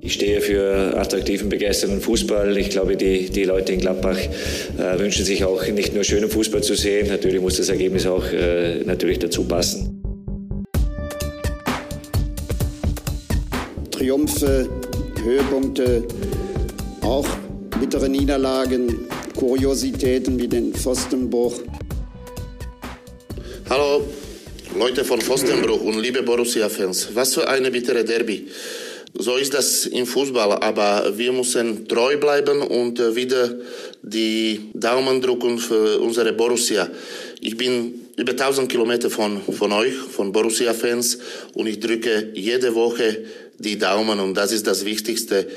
Ich stehe für attraktiven, begeisternden Fußball. Ich glaube, die, die Leute in Gladbach äh, wünschen sich auch nicht nur schönen Fußball zu sehen. Natürlich muss das Ergebnis auch äh, natürlich dazu passen. Triumphe, Höhepunkte, auch bittere Niederlagen, Kuriositäten wie den Pfostenbruch. Hallo, Leute von Pfostenbruch und liebe Borussia-Fans. Was für eine bittere Derby. So ist das im Fußball, aber wir müssen treu bleiben und äh, wieder die Daumen drücken für unsere Borussia. Ich bin über 1000 Kilometer von, von euch, von Borussia-Fans und ich drücke jede Woche die Daumen und das ist das Wichtigste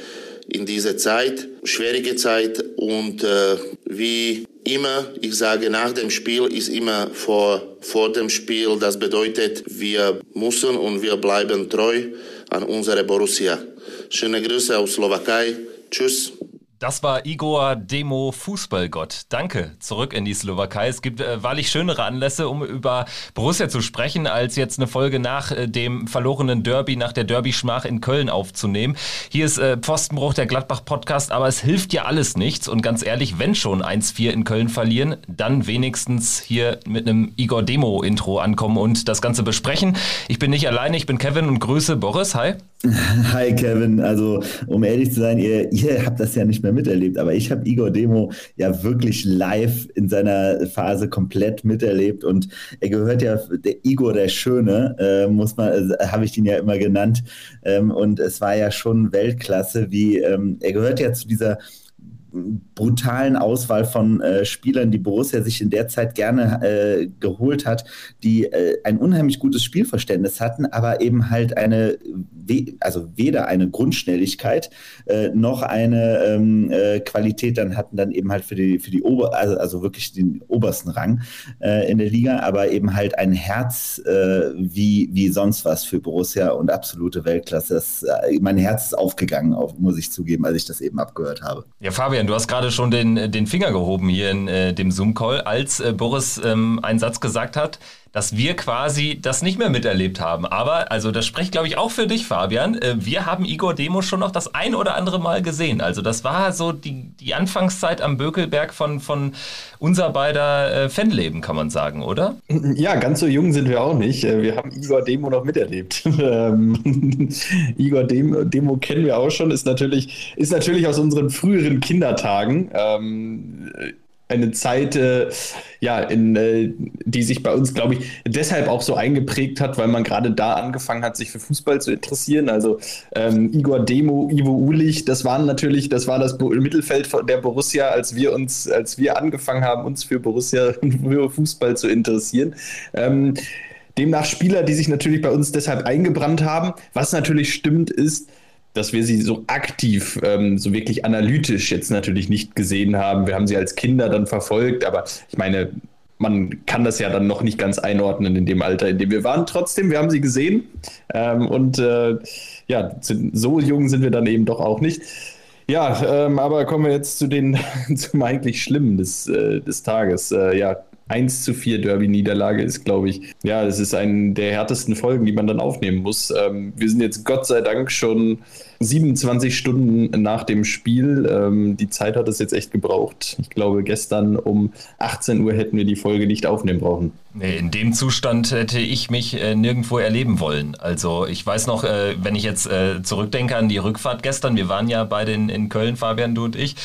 in dieser Zeit, schwierige Zeit und äh, wie immer, ich sage nach dem Spiel ist immer vor, vor dem Spiel, das bedeutet, wir müssen und wir bleiben treu an unsere Borussia. Schöne Grüße aus Slowakei. Tschüss. Das war Igor Demo Fußballgott. Danke. Zurück in die Slowakei. Es gibt äh, wahrlich schönere Anlässe, um über Borussia zu sprechen, als jetzt eine Folge nach äh, dem verlorenen Derby, nach der Derby-Schmach in Köln aufzunehmen. Hier ist äh, Pfostenbruch, der Gladbach-Podcast, aber es hilft ja alles nichts. Und ganz ehrlich, wenn schon 1-4 in Köln verlieren, dann wenigstens hier mit einem Igor Demo-Intro ankommen und das Ganze besprechen. Ich bin nicht alleine, ich bin Kevin und grüße Boris. Hi. Hi Kevin, also um ehrlich zu sein, ihr, ihr habt das ja nicht mehr miterlebt, aber ich habe Igor Demo ja wirklich live in seiner Phase komplett miterlebt und er gehört ja, der Igor der Schöne, äh, muss man, äh, habe ich ihn ja immer genannt ähm, und es war ja schon Weltklasse, wie ähm, er gehört ja zu dieser brutalen Auswahl von äh, Spielern, die Borussia sich in der Zeit gerne äh, geholt hat, die äh, ein unheimlich gutes Spielverständnis hatten, aber eben halt eine, also weder eine Grundschnelligkeit äh, noch eine ähm, äh, Qualität dann hatten, dann eben halt für die, für die Ober, also, also wirklich den obersten Rang äh, in der Liga, aber eben halt ein Herz wie, wie sonst was für Borussia und absolute Weltklasse. Das, mein Herz ist aufgegangen, auf, muss ich zugeben, als ich das eben abgehört habe. Ja, Fabian, Fabian, du hast gerade schon den, den Finger gehoben hier in äh, dem Zoom-Call, als äh, Boris ähm, einen Satz gesagt hat, dass wir quasi das nicht mehr miterlebt haben. Aber, also das spricht, glaube ich, auch für dich, Fabian. Äh, wir haben Igor Demo schon noch das ein oder andere Mal gesehen. Also das war so die, die Anfangszeit am Bökelberg von, von unser beider äh, Fanleben, kann man sagen, oder? Ja, ganz so jung sind wir auch nicht. Äh, wir haben Igor Demo noch miterlebt. Ähm, Igor Demo, Demo, kennen wir auch schon, ist natürlich, ist natürlich aus unseren früheren Kindertagen. Ähm, eine Zeit, äh, ja, in, äh, die sich bei uns, glaube ich, deshalb auch so eingeprägt hat, weil man gerade da angefangen hat, sich für Fußball zu interessieren. Also ähm, Igor Demo, Ivo Ulich, das waren natürlich, das war das Mittelfeld der Borussia, als wir uns, als wir angefangen haben, uns für Borussia für Fußball zu interessieren. Ähm, demnach Spieler, die sich natürlich bei uns deshalb eingebrannt haben. Was natürlich stimmt, ist, dass wir sie so aktiv, ähm, so wirklich analytisch jetzt natürlich nicht gesehen haben. Wir haben sie als Kinder dann verfolgt, aber ich meine, man kann das ja dann noch nicht ganz einordnen in dem Alter, in dem wir waren. Trotzdem, wir haben sie gesehen ähm, und äh, ja, so jung sind wir dann eben doch auch nicht. Ja, ähm, aber kommen wir jetzt zu den zum eigentlich Schlimmen des, äh, des Tages. Äh, ja, 1 zu 4 Derby-Niederlage ist, glaube ich, ja, das ist eine der härtesten Folgen, die man dann aufnehmen muss. Ähm, wir sind jetzt Gott sei Dank schon 27 Stunden nach dem Spiel. Ähm, die Zeit hat es jetzt echt gebraucht. Ich glaube, gestern um 18 Uhr hätten wir die Folge nicht aufnehmen brauchen. Nee, in dem Zustand hätte ich mich äh, nirgendwo erleben wollen. Also ich weiß noch, äh, wenn ich jetzt äh, zurückdenke an die Rückfahrt gestern, wir waren ja beide in, in Köln, Fabian, du und ich.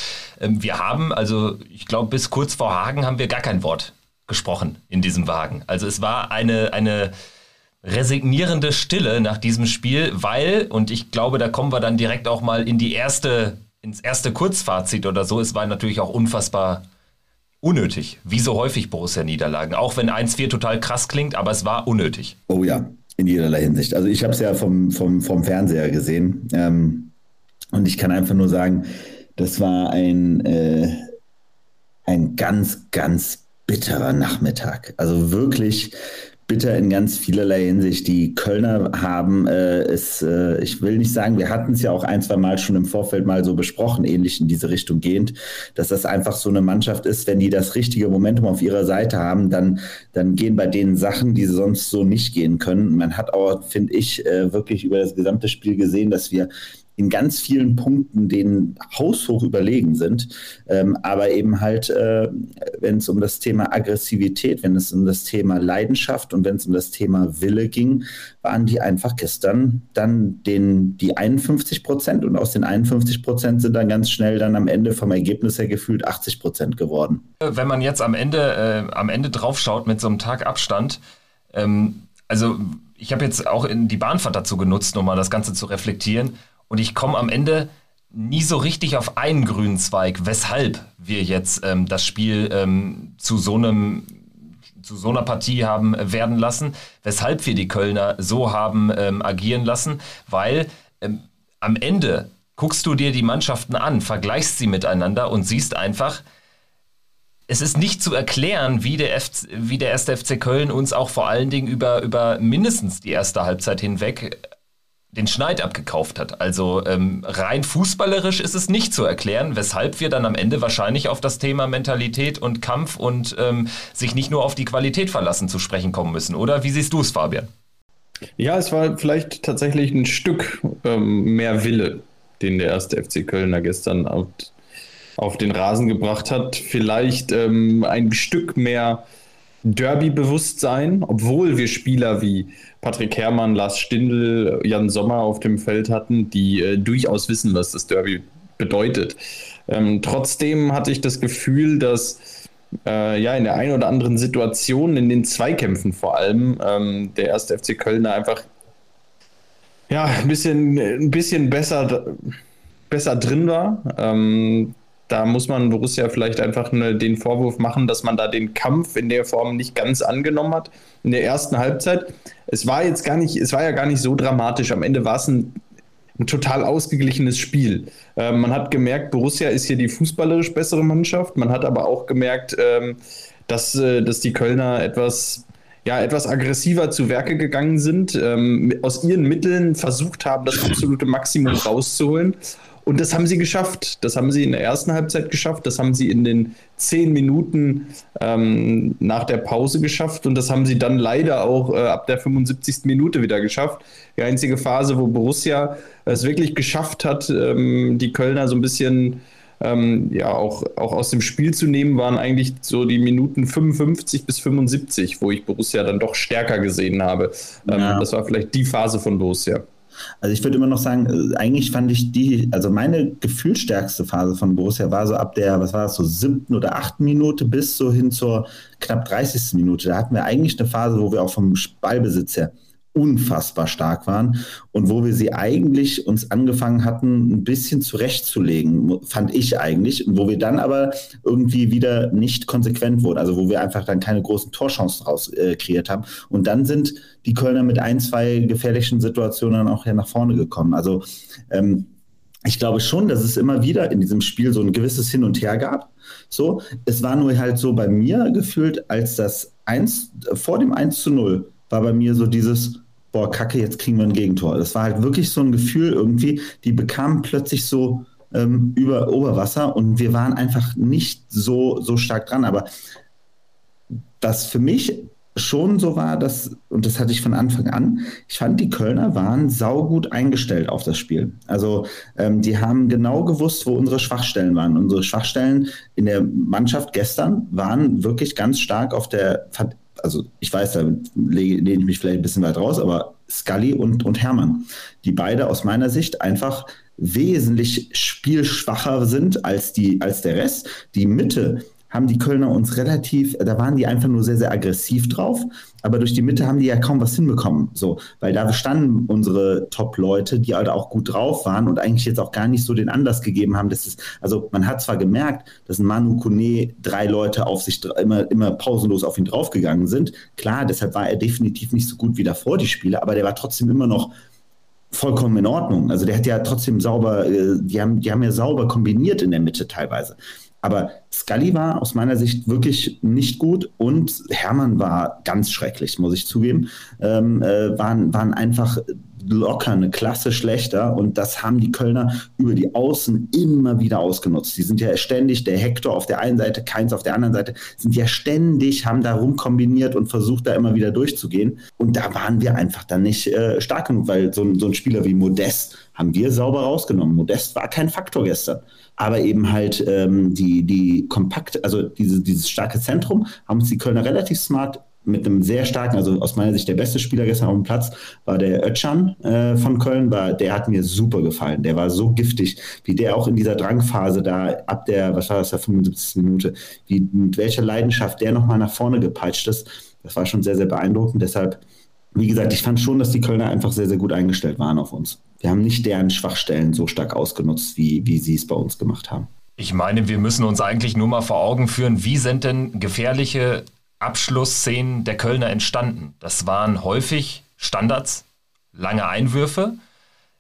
Ähm, wir haben, also ich glaube, bis kurz vor Hagen haben wir gar kein Wort gesprochen in diesem Wagen. Also es war eine, eine resignierende Stille nach diesem Spiel, weil, und ich glaube, da kommen wir dann direkt auch mal in die erste, ins erste Kurzfazit oder so, es war natürlich auch unfassbar unnötig, wie so häufig Borussia-Niederlagen. Auch wenn 1-4 total krass klingt, aber es war unnötig. Oh ja, in jederlei Hinsicht. Also ich habe es ja vom, vom, vom Fernseher gesehen ähm, und ich kann einfach nur sagen, das war ein, äh, ein ganz, ganz bitterer Nachmittag. Also wirklich bitter in ganz vielerlei Hinsicht. Die Kölner haben äh, es, äh, ich will nicht sagen, wir hatten es ja auch ein, zwei Mal schon im Vorfeld mal so besprochen, ähnlich in diese Richtung gehend, dass das einfach so eine Mannschaft ist, wenn die das richtige Momentum auf ihrer Seite haben, dann, dann gehen bei denen Sachen, die sonst so nicht gehen können. Man hat auch, finde ich, äh, wirklich über das gesamte Spiel gesehen, dass wir in ganz vielen Punkten denen haushoch überlegen sind. Ähm, aber eben halt, äh, wenn es um das Thema Aggressivität, wenn es um das Thema Leidenschaft und wenn es um das Thema Wille ging, waren die einfach gestern dann den, die 51 Prozent und aus den 51 Prozent sind dann ganz schnell dann am Ende vom Ergebnis her gefühlt 80 Prozent geworden. Wenn man jetzt am Ende, äh, am Ende draufschaut mit so einem Tag Abstand, ähm, also ich habe jetzt auch in die Bahnfahrt dazu genutzt, um mal das Ganze zu reflektieren. Und ich komme am Ende nie so richtig auf einen grünen Zweig, weshalb wir jetzt ähm, das Spiel ähm, zu so einem zu so einer Partie haben werden lassen, weshalb wir die Kölner so haben ähm, agieren lassen, weil ähm, am Ende guckst du dir die Mannschaften an, vergleichst sie miteinander und siehst einfach, es ist nicht zu erklären, wie der, FC, wie der erste FC Köln uns auch vor allen Dingen über, über mindestens die erste Halbzeit hinweg den Schneid abgekauft hat. Also ähm, rein fußballerisch ist es nicht zu erklären, weshalb wir dann am Ende wahrscheinlich auf das Thema Mentalität und Kampf und ähm, sich nicht nur auf die Qualität verlassen zu sprechen kommen müssen. Oder wie siehst du es, Fabian? Ja, es war vielleicht tatsächlich ein Stück ähm, mehr Wille, den der erste FC Kölner gestern auf, auf den Rasen gebracht hat. Vielleicht ähm, ein Stück mehr Derby-Bewusstsein, obwohl wir Spieler wie Patrick Herrmann, Lars Stindl, Jan Sommer auf dem Feld hatten, die äh, durchaus wissen, was das Derby bedeutet. Ähm, trotzdem hatte ich das Gefühl, dass äh, ja in der einen oder anderen Situation, in den Zweikämpfen vor allem, ähm, der erste FC Kölner einfach ja ein bisschen, ein bisschen besser, besser drin war. Ähm, da muss man Borussia vielleicht einfach ne, den Vorwurf machen, dass man da den Kampf in der Form nicht ganz angenommen hat in der ersten Halbzeit. Es war jetzt gar nicht, es war ja gar nicht so dramatisch. Am Ende war es ein, ein total ausgeglichenes Spiel. Äh, man hat gemerkt, Borussia ist hier die fußballerisch bessere Mannschaft. Man hat aber auch gemerkt, ähm, dass, äh, dass die Kölner etwas ja, etwas aggressiver zu Werke gegangen sind, ähm, aus ihren Mitteln versucht haben, das absolute Maximum rauszuholen. Und das haben sie geschafft. Das haben sie in der ersten Halbzeit geschafft. Das haben sie in den zehn Minuten ähm, nach der Pause geschafft. Und das haben sie dann leider auch äh, ab der 75. Minute wieder geschafft. Die einzige Phase, wo Borussia es wirklich geschafft hat, ähm, die Kölner so ein bisschen ähm, ja, auch, auch aus dem Spiel zu nehmen, waren eigentlich so die Minuten 55 bis 75, wo ich Borussia dann doch stärker gesehen habe. Ähm, ja. Das war vielleicht die Phase von Borussia. Also ich würde immer noch sagen, äh, eigentlich fand ich die, also meine gefühlsstärkste Phase von Borussia war so ab der, was war das, so siebten oder achten Minute bis so hin zur knapp 30. Minute. Da hatten wir eigentlich eine Phase, wo wir auch vom Ballbesitz her unfassbar stark waren und wo wir sie eigentlich uns angefangen hatten, ein bisschen zurechtzulegen, fand ich eigentlich, wo wir dann aber irgendwie wieder nicht konsequent wurden, also wo wir einfach dann keine großen Torchancen raus äh, kreiert haben. Und dann sind die Kölner mit ein, zwei gefährlichen Situationen auch hier nach vorne gekommen. Also ähm, ich glaube schon, dass es immer wieder in diesem Spiel so ein gewisses Hin und Her gab. So, es war nur halt so bei mir gefühlt, als das 1 vor dem 1 zu 0 war bei mir so dieses, boah, kacke, jetzt kriegen wir ein Gegentor. Das war halt wirklich so ein Gefühl irgendwie, die bekamen plötzlich so ähm, über Oberwasser und wir waren einfach nicht so, so stark dran. Aber was für mich schon so war, dass, und das hatte ich von Anfang an, ich fand, die Kölner waren saugut eingestellt auf das Spiel. Also ähm, die haben genau gewusst, wo unsere Schwachstellen waren. Unsere Schwachstellen in der Mannschaft gestern waren wirklich ganz stark auf der also ich weiß, da lehne ich mich vielleicht ein bisschen weit raus, aber Scully und, und Hermann, die beide aus meiner Sicht einfach wesentlich spielschwacher sind als, die, als der Rest. Die Mitte haben die Kölner uns relativ, da waren die einfach nur sehr, sehr aggressiv drauf. Aber durch die Mitte haben die ja kaum was hinbekommen. So, weil da standen unsere Top-Leute, die halt auch gut drauf waren und eigentlich jetzt auch gar nicht so den Anlass gegeben haben, dass es, also man hat zwar gemerkt, dass ein Manu Kone drei Leute auf sich immer, immer pausenlos auf ihn draufgegangen sind. Klar, deshalb war er definitiv nicht so gut wie davor, die Spiele, aber der war trotzdem immer noch vollkommen in Ordnung. Also der hat ja trotzdem sauber, äh, die haben, die haben ja sauber kombiniert in der Mitte teilweise. Aber Scully war aus meiner Sicht wirklich nicht gut und Hermann war ganz schrecklich, muss ich zugeben. Ähm, äh, waren, waren einfach locker eine Klasse schlechter und das haben die Kölner über die Außen immer wieder ausgenutzt. Die sind ja ständig, der Hector auf der einen Seite, Keins auf der anderen Seite, sind ja ständig, haben da rumkombiniert und versucht da immer wieder durchzugehen und da waren wir einfach dann nicht äh, stark genug, weil so, so ein Spieler wie Modest haben wir sauber rausgenommen. Modest war kein Faktor gestern aber eben halt ähm, die, die kompakt, also diese, dieses starke Zentrum haben uns die Kölner relativ smart mit einem sehr starken, also aus meiner Sicht der beste Spieler gestern auf dem Platz, war der Ötchan äh, von Köln. War, der hat mir super gefallen. Der war so giftig, wie der auch in dieser Drangphase da ab der, was war das, der 75. Minute, wie, mit welcher Leidenschaft der nochmal nach vorne gepeitscht ist. Das war schon sehr, sehr beeindruckend. Deshalb, wie gesagt, ich fand schon, dass die Kölner einfach sehr, sehr gut eingestellt waren auf uns. Wir haben nicht deren Schwachstellen so stark ausgenutzt, wie, wie sie es bei uns gemacht haben. Ich meine, wir müssen uns eigentlich nur mal vor Augen führen, wie sind denn gefährliche Abschlussszenen der Kölner entstanden. Das waren häufig Standards, lange Einwürfe,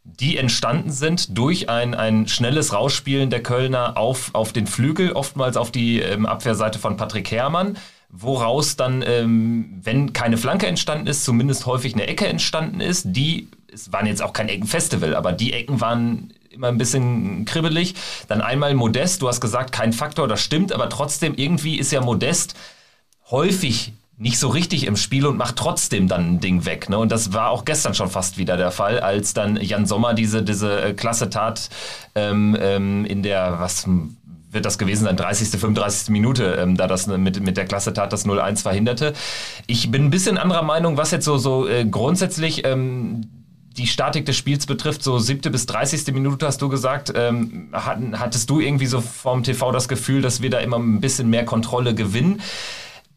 die entstanden sind durch ein, ein schnelles Rausspielen der Kölner auf, auf den Flügel, oftmals auf die ähm, Abwehrseite von Patrick Herrmann, woraus dann, ähm, wenn keine Flanke entstanden ist, zumindest häufig eine Ecke entstanden ist. Die, es waren jetzt auch kein Eckenfestival, aber die Ecken waren immer ein bisschen kribbelig. Dann einmal Modest, du hast gesagt, kein Faktor, das stimmt, aber trotzdem irgendwie ist ja Modest häufig nicht so richtig im Spiel und macht trotzdem dann ein Ding weg. Ne? Und das war auch gestern schon fast wieder der Fall, als dann Jan Sommer diese, diese äh, klasse Tat ähm, ähm, in der, was wird das gewesen sein, 30., 35. Minute, ähm, da das mit, mit der Klasse Tat das 0-1 verhinderte. Ich bin ein bisschen anderer Meinung, was jetzt so, so äh, grundsätzlich ähm, die Statik des Spiels betrifft, so siebte bis 30. Minute hast du gesagt, ähm, hattest du irgendwie so vorm TV das Gefühl, dass wir da immer ein bisschen mehr Kontrolle gewinnen?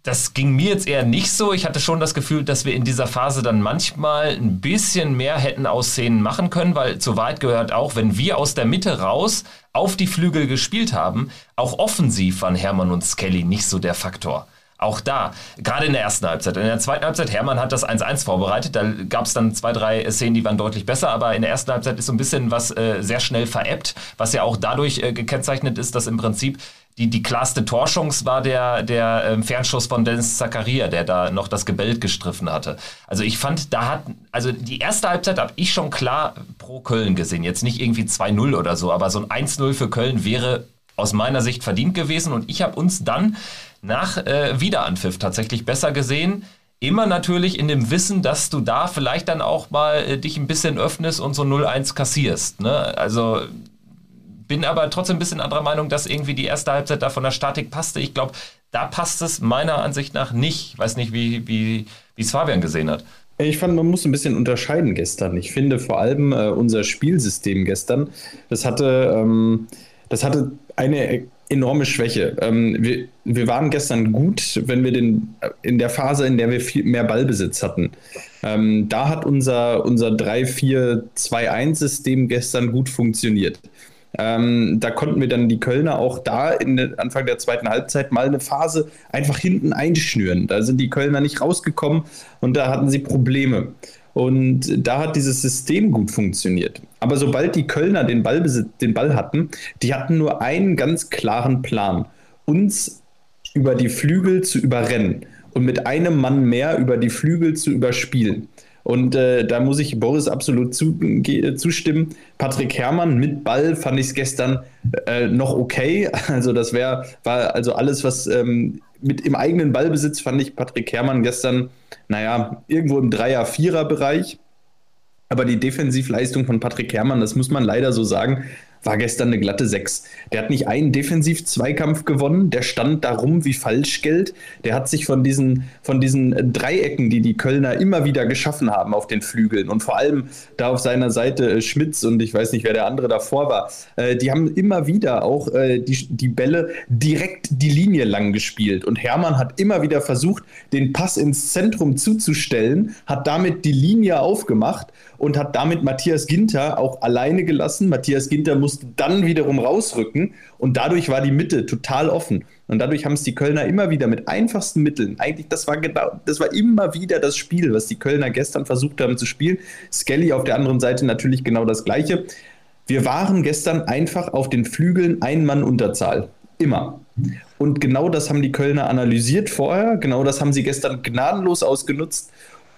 Das ging mir jetzt eher nicht so. Ich hatte schon das Gefühl, dass wir in dieser Phase dann manchmal ein bisschen mehr hätten aus Szenen machen können, weil zu weit gehört auch, wenn wir aus der Mitte raus auf die Flügel gespielt haben, auch offensiv waren Hermann und Skelly nicht so der Faktor. Auch da, gerade in der ersten Halbzeit. In der zweiten Halbzeit, Hermann hat das 1-1 vorbereitet. Da gab es dann zwei, drei Szenen, die waren deutlich besser. Aber in der ersten Halbzeit ist so ein bisschen was äh, sehr schnell veräppt, was ja auch dadurch äh, gekennzeichnet ist, dass im Prinzip die, die klarste Torschance war der, der ähm, Fernschuss von Dennis Zakaria, der da noch das Gebälk gestriffen hatte. Also ich fand, da hat, also die erste Halbzeit habe ich schon klar pro Köln gesehen. Jetzt nicht irgendwie 2-0 oder so, aber so ein 1-0 für Köln wäre aus meiner Sicht verdient gewesen. Und ich habe uns dann nach äh, Wiederanpfiff tatsächlich besser gesehen. Immer natürlich in dem Wissen, dass du da vielleicht dann auch mal äh, dich ein bisschen öffnest und so 0-1 kassierst. Ne? Also bin aber trotzdem ein bisschen anderer Meinung, dass irgendwie die erste Halbzeit da von der Statik passte. Ich glaube, da passt es meiner Ansicht nach nicht. Ich weiß nicht, wie, wie, es Fabian gesehen hat. Ich fand, man muss ein bisschen unterscheiden gestern. Ich finde vor allem äh, unser Spielsystem gestern, das hatte, ähm, das hatte eine enorme Schwäche. Ähm, wir, wir waren gestern gut, wenn wir den in der Phase, in der wir viel mehr Ballbesitz hatten. Ähm, da hat unser, unser 3-4-2-1-System gestern gut funktioniert. Ähm, da konnten wir dann die Kölner auch da in Anfang der zweiten Halbzeit mal eine Phase einfach hinten einschnüren. Da sind die Kölner nicht rausgekommen und da hatten sie Probleme. Und da hat dieses System gut funktioniert. Aber sobald die Kölner den, Ballbesitz, den Ball hatten, die hatten nur einen ganz klaren Plan. Uns über die Flügel zu überrennen und mit einem Mann mehr über die Flügel zu überspielen. Und äh, da muss ich Boris absolut zu, äh, zustimmen. Patrick Herrmann mit Ball fand ich es gestern äh, noch okay. Also das wäre, war also alles, was ähm, mit im eigenen Ballbesitz fand ich Patrick Herrmann gestern, naja, irgendwo im Dreier-Vierer-Bereich. Aber die Defensivleistung von Patrick Herrmann, das muss man leider so sagen, war gestern eine glatte 6. Der hat nicht einen Defensiv-Zweikampf gewonnen, der stand darum wie Falschgeld. Der hat sich von diesen, von diesen Dreiecken, die die Kölner immer wieder geschaffen haben auf den Flügeln und vor allem da auf seiner Seite äh, Schmitz und ich weiß nicht, wer der andere davor war, äh, die haben immer wieder auch äh, die, die Bälle direkt die Linie lang gespielt und Hermann hat immer wieder versucht, den Pass ins Zentrum zuzustellen, hat damit die Linie aufgemacht und hat damit Matthias Ginter auch alleine gelassen. Matthias Ginter musste dann wiederum rausrücken und dadurch war die Mitte total offen. Und dadurch haben es die Kölner immer wieder mit einfachsten Mitteln, eigentlich, das war genau, das war immer wieder das Spiel, was die Kölner gestern versucht haben zu spielen. Skelly auf der anderen Seite natürlich genau das Gleiche. Wir waren gestern einfach auf den Flügeln ein Mann Unterzahl. Immer. Und genau das haben die Kölner analysiert vorher. Genau das haben sie gestern gnadenlos ausgenutzt.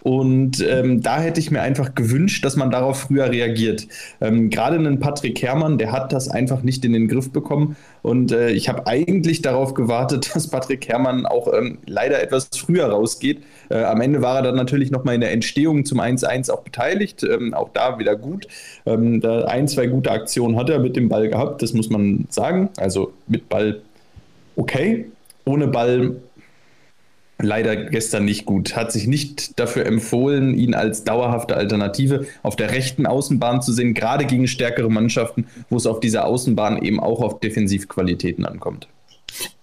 Und ähm, da hätte ich mir einfach gewünscht, dass man darauf früher reagiert. Ähm, Gerade einen Patrick Herrmann, der hat das einfach nicht in den Griff bekommen. Und äh, ich habe eigentlich darauf gewartet, dass Patrick Herrmann auch ähm, leider etwas früher rausgeht. Äh, am Ende war er dann natürlich nochmal in der Entstehung zum 1-1 auch beteiligt. Ähm, auch da wieder gut. Ähm, da ein, zwei gute Aktionen hat er mit dem Ball gehabt, das muss man sagen. Also mit Ball okay. Ohne Ball leider gestern nicht gut. Hat sich nicht dafür empfohlen, ihn als dauerhafte Alternative auf der rechten Außenbahn zu sehen, gerade gegen stärkere Mannschaften, wo es auf dieser Außenbahn eben auch auf Defensivqualitäten ankommt.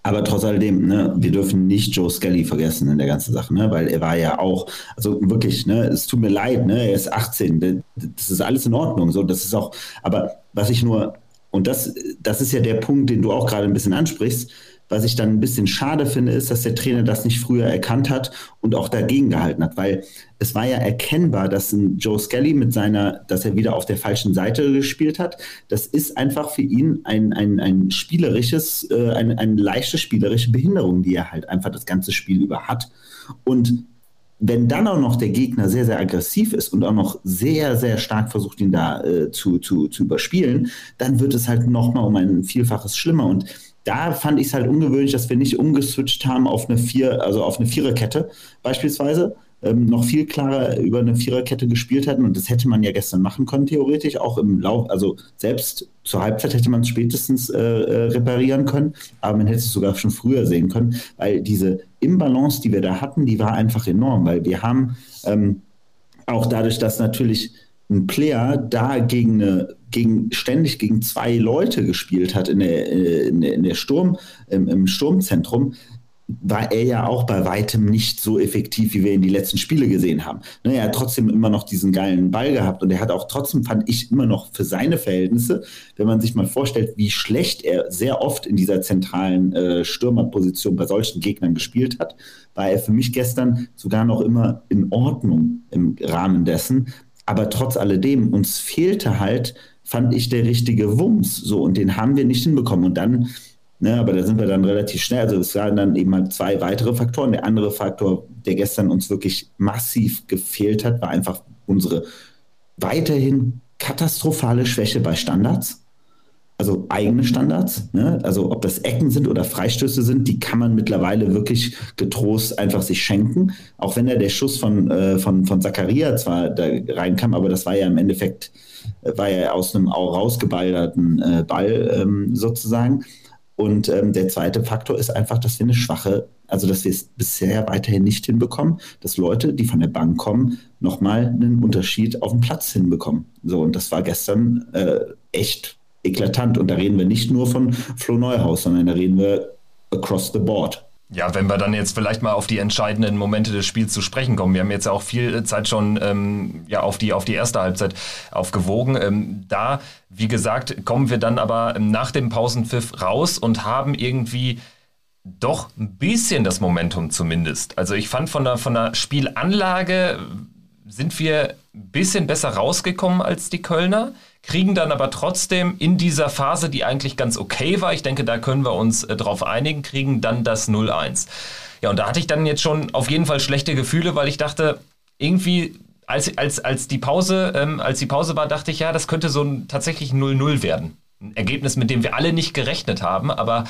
Aber trotz alledem, ne, wir dürfen nicht Joe Skelly vergessen in der ganzen Sache, ne, weil er war ja auch, also wirklich, ne, es tut mir leid, ne, er ist 18, das ist alles in Ordnung, so, das ist auch, aber was ich nur, und das, das ist ja der Punkt, den du auch gerade ein bisschen ansprichst, was ich dann ein bisschen schade finde, ist, dass der Trainer das nicht früher erkannt hat und auch dagegen gehalten hat, weil es war ja erkennbar, dass ein Joe Skelly mit seiner, dass er wieder auf der falschen Seite gespielt hat. Das ist einfach für ihn ein, ein, ein spielerisches, äh, eine, eine leichte spielerische Behinderung, die er halt einfach das ganze Spiel über hat. Und wenn dann auch noch der Gegner sehr, sehr aggressiv ist und auch noch sehr, sehr stark versucht, ihn da äh, zu, zu, zu überspielen, dann wird es halt nochmal um ein Vielfaches schlimmer. Und da fand ich es halt ungewöhnlich, dass wir nicht umgeswitcht haben auf eine vier, also auf eine Viererkette beispielsweise. Ähm, noch viel klarer über eine Viererkette gespielt hätten. Und das hätte man ja gestern machen können, theoretisch, auch im Lauf, also selbst zur Halbzeit hätte man es spätestens äh, äh, reparieren können, aber man hätte es sogar schon früher sehen können, weil diese Imbalance, die wir da hatten, die war einfach enorm, weil wir haben ähm, auch dadurch, dass natürlich ein Player da gegen eine, gegen, ständig gegen zwei Leute gespielt hat in der, äh, in der, in der Sturm, im, im Sturmzentrum, war er ja auch bei weitem nicht so effektiv, wie wir in die letzten Spiele gesehen haben. Ne, er hat trotzdem immer noch diesen geilen Ball gehabt und er hat auch trotzdem, fand ich, immer noch für seine Verhältnisse, wenn man sich mal vorstellt, wie schlecht er sehr oft in dieser zentralen äh, Stürmerposition bei solchen Gegnern gespielt hat, war er für mich gestern sogar noch immer in Ordnung im Rahmen dessen. Aber trotz alledem, uns fehlte halt, fand ich, der richtige Wumms. So, und den haben wir nicht hinbekommen. Und dann, ne, aber da sind wir dann relativ schnell. Also es waren dann eben halt zwei weitere Faktoren. Der andere Faktor, der gestern uns wirklich massiv gefehlt hat, war einfach unsere weiterhin katastrophale Schwäche bei Standards also eigene Standards, ne? also ob das Ecken sind oder Freistöße sind, die kann man mittlerweile wirklich getrost einfach sich schenken. Auch wenn da der Schuss von, äh, von, von Zakaria zwar da reinkam, aber das war ja im Endeffekt, äh, war ja aus einem rausgeballerten äh, Ball ähm, sozusagen. Und ähm, der zweite Faktor ist einfach, dass wir eine schwache, also dass wir es bisher weiterhin nicht hinbekommen, dass Leute, die von der Bank kommen, nochmal einen Unterschied auf dem Platz hinbekommen. So, und das war gestern äh, echt eklatant. Und da reden wir nicht nur von Flo Neuhaus, sondern da reden wir across the board. Ja, wenn wir dann jetzt vielleicht mal auf die entscheidenden Momente des Spiels zu sprechen kommen. Wir haben jetzt auch viel Zeit schon ähm, ja, auf, die, auf die erste Halbzeit aufgewogen. Ähm, da, wie gesagt, kommen wir dann aber nach dem Pausenpfiff raus und haben irgendwie doch ein bisschen das Momentum zumindest. Also ich fand von der, von der Spielanlage sind wir ein bisschen besser rausgekommen als die Kölner kriegen dann aber trotzdem in dieser Phase, die eigentlich ganz okay war, ich denke, da können wir uns äh, drauf einigen, kriegen dann das 0-1. Ja, und da hatte ich dann jetzt schon auf jeden Fall schlechte Gefühle, weil ich dachte, irgendwie als, als, als, die Pause, ähm, als die Pause war, dachte ich, ja, das könnte so ein tatsächlich 0-0 werden. Ein Ergebnis, mit dem wir alle nicht gerechnet haben, aber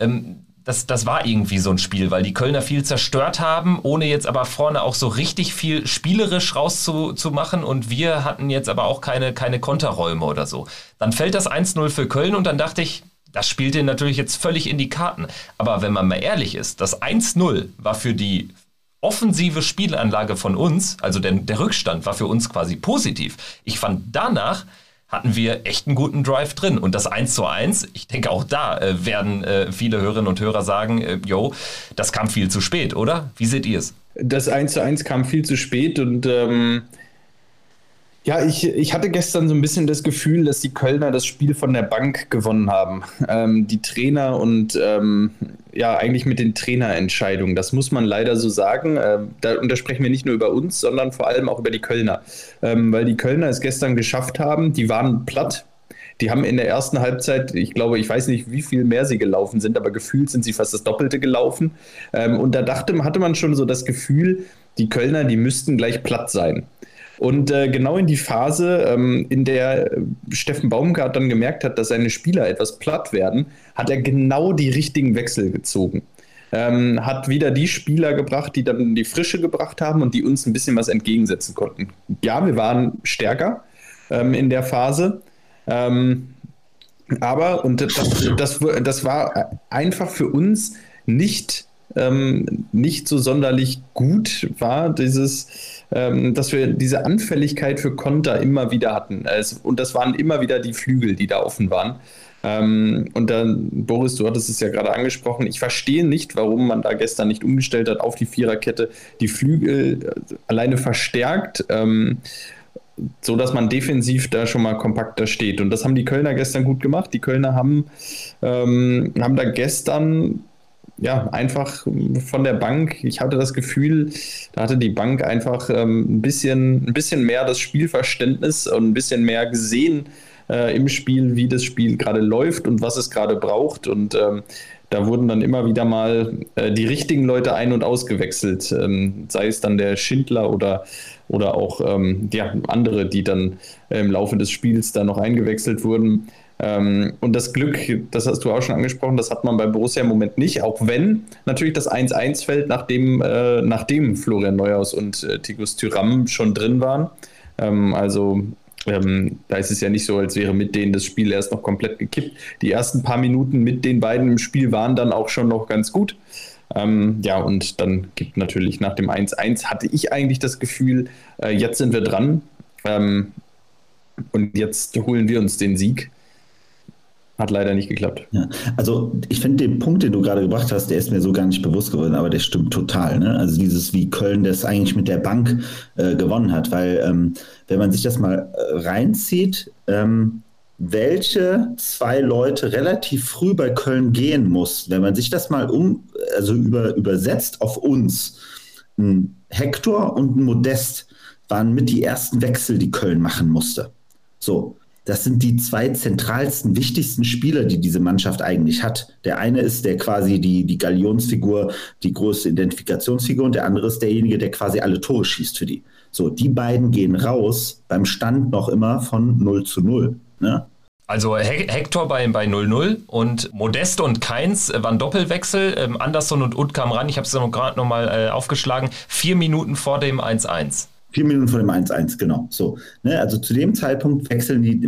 ähm, das, das war irgendwie so ein Spiel, weil die Kölner viel zerstört haben, ohne jetzt aber vorne auch so richtig viel spielerisch rauszumachen und wir hatten jetzt aber auch keine, keine Konterräume oder so. Dann fällt das 1-0 für Köln und dann dachte ich, das spielt den natürlich jetzt völlig in die Karten. Aber wenn man mal ehrlich ist, das 1-0 war für die offensive Spielanlage von uns, also der, der Rückstand war für uns quasi positiv. Ich fand danach hatten wir echt einen guten Drive drin. Und das 1 zu 1, ich denke auch da äh, werden äh, viele Hörerinnen und Hörer sagen, äh, yo, das kam viel zu spät, oder? Wie seht ihr es? Das 1 zu 1 kam viel zu spät und ähm, ja, ich, ich hatte gestern so ein bisschen das Gefühl, dass die Kölner das Spiel von der Bank gewonnen haben. Ähm, die Trainer und ähm, ja, eigentlich mit den Trainerentscheidungen. Das muss man leider so sagen. Ähm, da, und da sprechen wir nicht nur über uns, sondern vor allem auch über die Kölner. Ähm, weil die Kölner es gestern geschafft haben, die waren platt. Die haben in der ersten Halbzeit, ich glaube, ich weiß nicht, wie viel mehr sie gelaufen sind, aber gefühlt sind sie fast das Doppelte gelaufen. Ähm, und da dachte, hatte man schon so das Gefühl, die Kölner, die müssten gleich platt sein. Und äh, genau in die Phase, ähm, in der Steffen Baumgart dann gemerkt hat, dass seine Spieler etwas platt werden, hat er genau die richtigen Wechsel gezogen. Ähm, hat wieder die Spieler gebracht, die dann die Frische gebracht haben und die uns ein bisschen was entgegensetzen konnten. Ja, wir waren stärker ähm, in der Phase. Ähm, aber, und das, das, das war einfach für uns nicht, ähm, nicht so sonderlich gut, war dieses, ähm, dass wir diese Anfälligkeit für Konter immer wieder hatten. Es, und das waren immer wieder die Flügel, die da offen waren. Ähm, und dann, Boris, du hattest es ja gerade angesprochen, ich verstehe nicht, warum man da gestern nicht umgestellt hat auf die Viererkette, die Flügel äh, alleine verstärkt. Ähm, so dass man defensiv da schon mal kompakter steht. Und das haben die Kölner gestern gut gemacht. Die Kölner haben, ähm, haben da gestern ja einfach von der Bank, ich hatte das Gefühl, da hatte die Bank einfach ähm, ein, bisschen, ein bisschen mehr das Spielverständnis und ein bisschen mehr gesehen äh, im Spiel, wie das Spiel gerade läuft und was es gerade braucht. Und ähm, da wurden dann immer wieder mal äh, die richtigen Leute ein- und ausgewechselt, ähm, sei es dann der Schindler oder oder auch ähm, ja, andere, die dann im Laufe des Spiels da noch eingewechselt wurden. Ähm, und das Glück, das hast du auch schon angesprochen, das hat man bei Borussia im Moment nicht, auch wenn natürlich das 1-1 fällt, nachdem, äh, nachdem Florian Neuhaus und äh, Tigus Tyram schon drin waren. Ähm, also ähm, da ist es ja nicht so, als wäre mit denen das Spiel erst noch komplett gekippt. Die ersten paar Minuten mit den beiden im Spiel waren dann auch schon noch ganz gut. Ähm, ja, und dann gibt natürlich nach dem 1-1 hatte ich eigentlich das Gefühl, äh, jetzt sind wir dran ähm, und jetzt holen wir uns den Sieg. Hat leider nicht geklappt. Ja, also ich finde den Punkt, den du gerade gebracht hast, der ist mir so gar nicht bewusst geworden, aber der stimmt total. Ne? Also dieses, wie Köln das eigentlich mit der Bank äh, gewonnen hat, weil ähm, wenn man sich das mal äh, reinzieht, ähm, welche zwei Leute relativ früh bei Köln gehen muss, wenn man sich das mal um, also über, übersetzt auf uns. Ein Hector und ein Modest waren mit die ersten Wechsel, die Köln machen musste. So, das sind die zwei zentralsten, wichtigsten Spieler, die diese Mannschaft eigentlich hat. Der eine ist der quasi die, die Galionsfigur, die größte Identifikationsfigur und der andere ist derjenige, der quasi alle Tore schießt für die. So, die beiden gehen raus beim Stand noch immer von 0 zu 0. Ne? Also Hector bei 0-0 bei und Modeste und Keins waren Doppelwechsel. Ähm, Anderson und Ut kamen ran. Ich habe es gerade nochmal äh, aufgeschlagen. Vier Minuten vor dem 1-1. Vier Minuten vor dem 1-1, genau. So, ne, also zu dem Zeitpunkt wechseln die,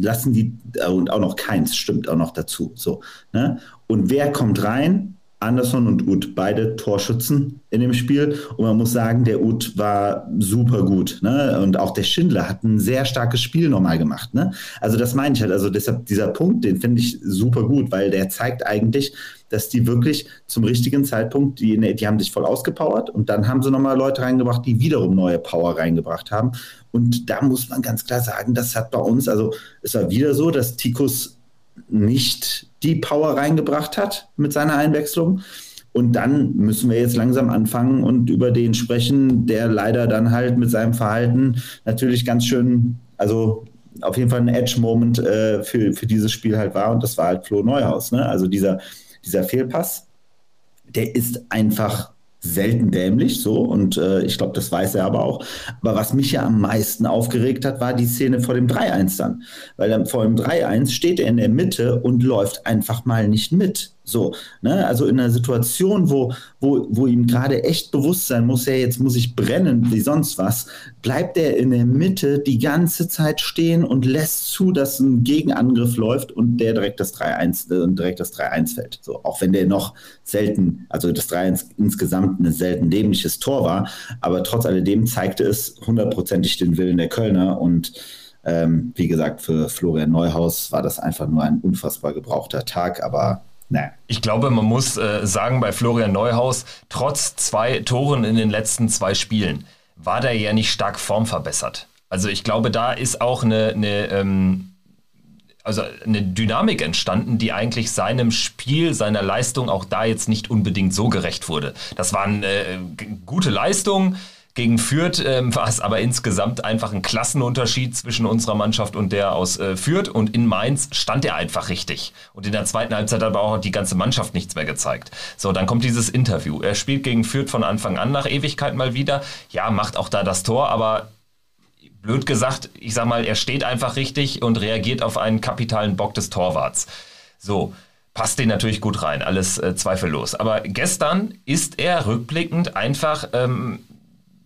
lassen die, und auch noch Keins stimmt auch noch dazu. So, ne? Und wer kommt rein? Anderson und Uth, beide Torschützen in dem Spiel. Und man muss sagen, der Uth war super gut. Ne? Und auch der Schindler hat ein sehr starkes Spiel nochmal gemacht. Ne? Also das meine ich halt. Also deshalb dieser Punkt, den finde ich super gut, weil der zeigt eigentlich, dass die wirklich zum richtigen Zeitpunkt, die, die haben sich voll ausgepowert und dann haben sie nochmal Leute reingebracht, die wiederum neue Power reingebracht haben. Und da muss man ganz klar sagen, das hat bei uns, also es war wieder so, dass Tikus nicht die Power reingebracht hat mit seiner Einwechslung. Und dann müssen wir jetzt langsam anfangen und über den sprechen, der leider dann halt mit seinem Verhalten natürlich ganz schön, also auf jeden Fall ein Edge-Moment äh, für, für dieses Spiel halt war. Und das war halt Flo Neuhaus. Ne? Also dieser, dieser Fehlpass, der ist einfach selten dämlich, so und äh, ich glaube, das weiß er aber auch. Aber was mich ja am meisten aufgeregt hat, war die Szene vor dem 3-1 dann. Weil dann vor dem 3-1 steht er in der Mitte und läuft einfach mal nicht mit. So, ne? Also in einer Situation, wo, wo, wo ihm gerade echt bewusst sein muss, ja, jetzt muss ich brennen wie sonst was, bleibt er in der Mitte die ganze Zeit stehen und lässt zu, dass ein Gegenangriff läuft und der direkt das 3-1 äh, direkt das 3-1 fällt. So, auch wenn der noch selten, also das 3-1 insgesamt ein selten dämliches Tor war, aber trotz alledem zeigte es hundertprozentig den Willen der Kölner und ähm, wie gesagt, für Florian Neuhaus war das einfach nur ein unfassbar gebrauchter Tag, aber Nee. Ich glaube, man muss äh, sagen, bei Florian Neuhaus, trotz zwei Toren in den letzten zwei Spielen, war der ja nicht stark formverbessert. Also ich glaube, da ist auch eine, eine, ähm, also eine Dynamik entstanden, die eigentlich seinem Spiel, seiner Leistung auch da jetzt nicht unbedingt so gerecht wurde. Das waren äh, gute Leistungen Gegen Fürth ähm, war es aber insgesamt einfach ein Klassenunterschied zwischen unserer Mannschaft und der aus äh, Fürth. Und in Mainz stand er einfach richtig. Und in der zweiten Halbzeit hat aber auch die ganze Mannschaft nichts mehr gezeigt. So, dann kommt dieses Interview. Er spielt gegen Fürth von Anfang an nach Ewigkeit mal wieder. Ja, macht auch da das Tor, aber blöd gesagt, ich sag mal, er steht einfach richtig und reagiert auf einen kapitalen Bock des Torwarts. So, passt den natürlich gut rein, alles äh, zweifellos. Aber gestern ist er rückblickend einfach ähm,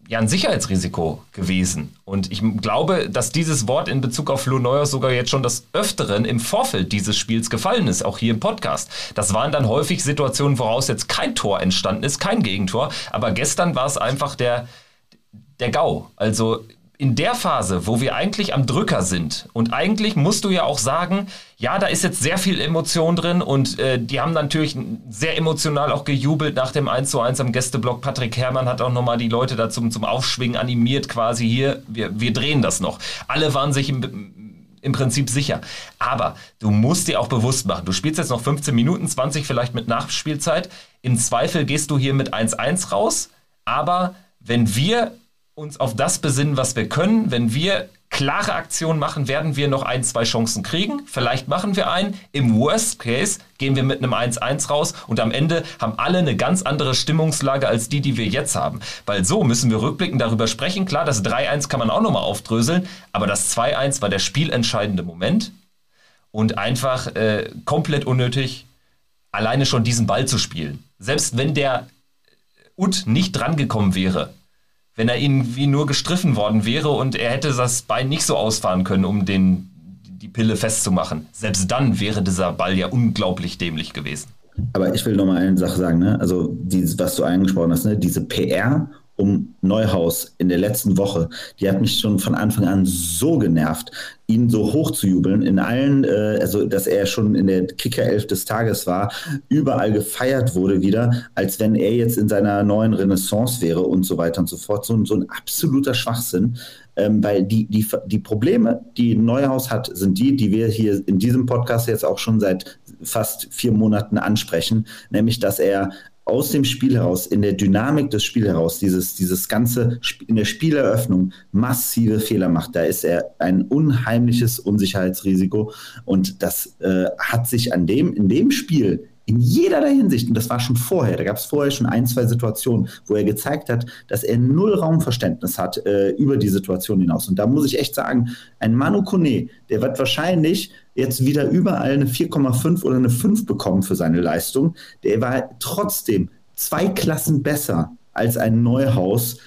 ja ein Sicherheitsrisiko gewesen. Und ich glaube, dass dieses Wort in Bezug auf Flo Neuer sogar jetzt schon des Öfteren im Vorfeld dieses Spiels gefallen ist, auch hier im Podcast. Das waren dann häufig Situationen, woraus jetzt kein Tor entstanden ist, kein Gegentor. Aber gestern war es einfach der, der GAU. Also in der Phase, wo wir eigentlich am Drücker sind und eigentlich musst du ja auch sagen, ja, da ist jetzt sehr viel Emotion drin und äh, die haben natürlich sehr emotional auch gejubelt nach dem 1 zu 1 am Gästeblock. Patrick Herrmann hat auch nochmal die Leute da zum, zum Aufschwingen animiert quasi hier, wir, wir drehen das noch. Alle waren sich im, im Prinzip sicher. Aber du musst dir auch bewusst machen, du spielst jetzt noch 15 Minuten, 20 vielleicht mit Nachspielzeit. Im Zweifel gehst du hier mit 1-1 raus. Aber wenn wir uns auf das besinnen, was wir können. Wenn wir klare Aktionen machen, werden wir noch ein, zwei Chancen kriegen. Vielleicht machen wir einen. Im Worst Case gehen wir mit einem 1-1 raus und am Ende haben alle eine ganz andere Stimmungslage als die, die wir jetzt haben. Weil so müssen wir rückblickend darüber sprechen. Klar, das 3-1 kann man auch nochmal aufdröseln, aber das 2-1 war der spielentscheidende Moment und einfach äh, komplett unnötig, alleine schon diesen Ball zu spielen. Selbst wenn der Ut nicht drangekommen wäre, wenn er irgendwie nur gestriffen worden wäre und er hätte das Bein nicht so ausfahren können, um den, die Pille festzumachen. Selbst dann wäre dieser Ball ja unglaublich dämlich gewesen. Aber ich will noch mal eine Sache sagen, ne? also dieses, was du angesprochen hast, ne? diese PR um Neuhaus in der letzten Woche, die hat mich schon von Anfang an so genervt, ihn so hoch zu jubeln, in allen, äh, also dass er schon in der Kicker-Elf des Tages war, überall gefeiert wurde wieder, als wenn er jetzt in seiner neuen Renaissance wäre und so weiter und so fort. So, so ein absoluter Schwachsinn. Ähm, weil die, die, die Probleme, die Neuhaus hat, sind die, die wir hier in diesem Podcast jetzt auch schon seit fast vier Monaten ansprechen, nämlich dass er aus dem Spiel heraus, in der Dynamik des Spiels heraus, dieses, dieses ganze in der Spieleröffnung massive Fehler macht. Da ist er ein unheimliches Unsicherheitsrisiko und das äh, hat sich an dem, in dem Spiel in jederlei Hinsicht, und das war schon vorher, da gab es vorher schon ein, zwei Situationen, wo er gezeigt hat, dass er null Raumverständnis hat äh, über die Situation hinaus. Und da muss ich echt sagen, ein Manu Kone, der wird wahrscheinlich jetzt wieder überall eine 4,5 oder eine 5 bekommen für seine Leistung. Der war trotzdem zwei Klassen besser als ein Neuhaus,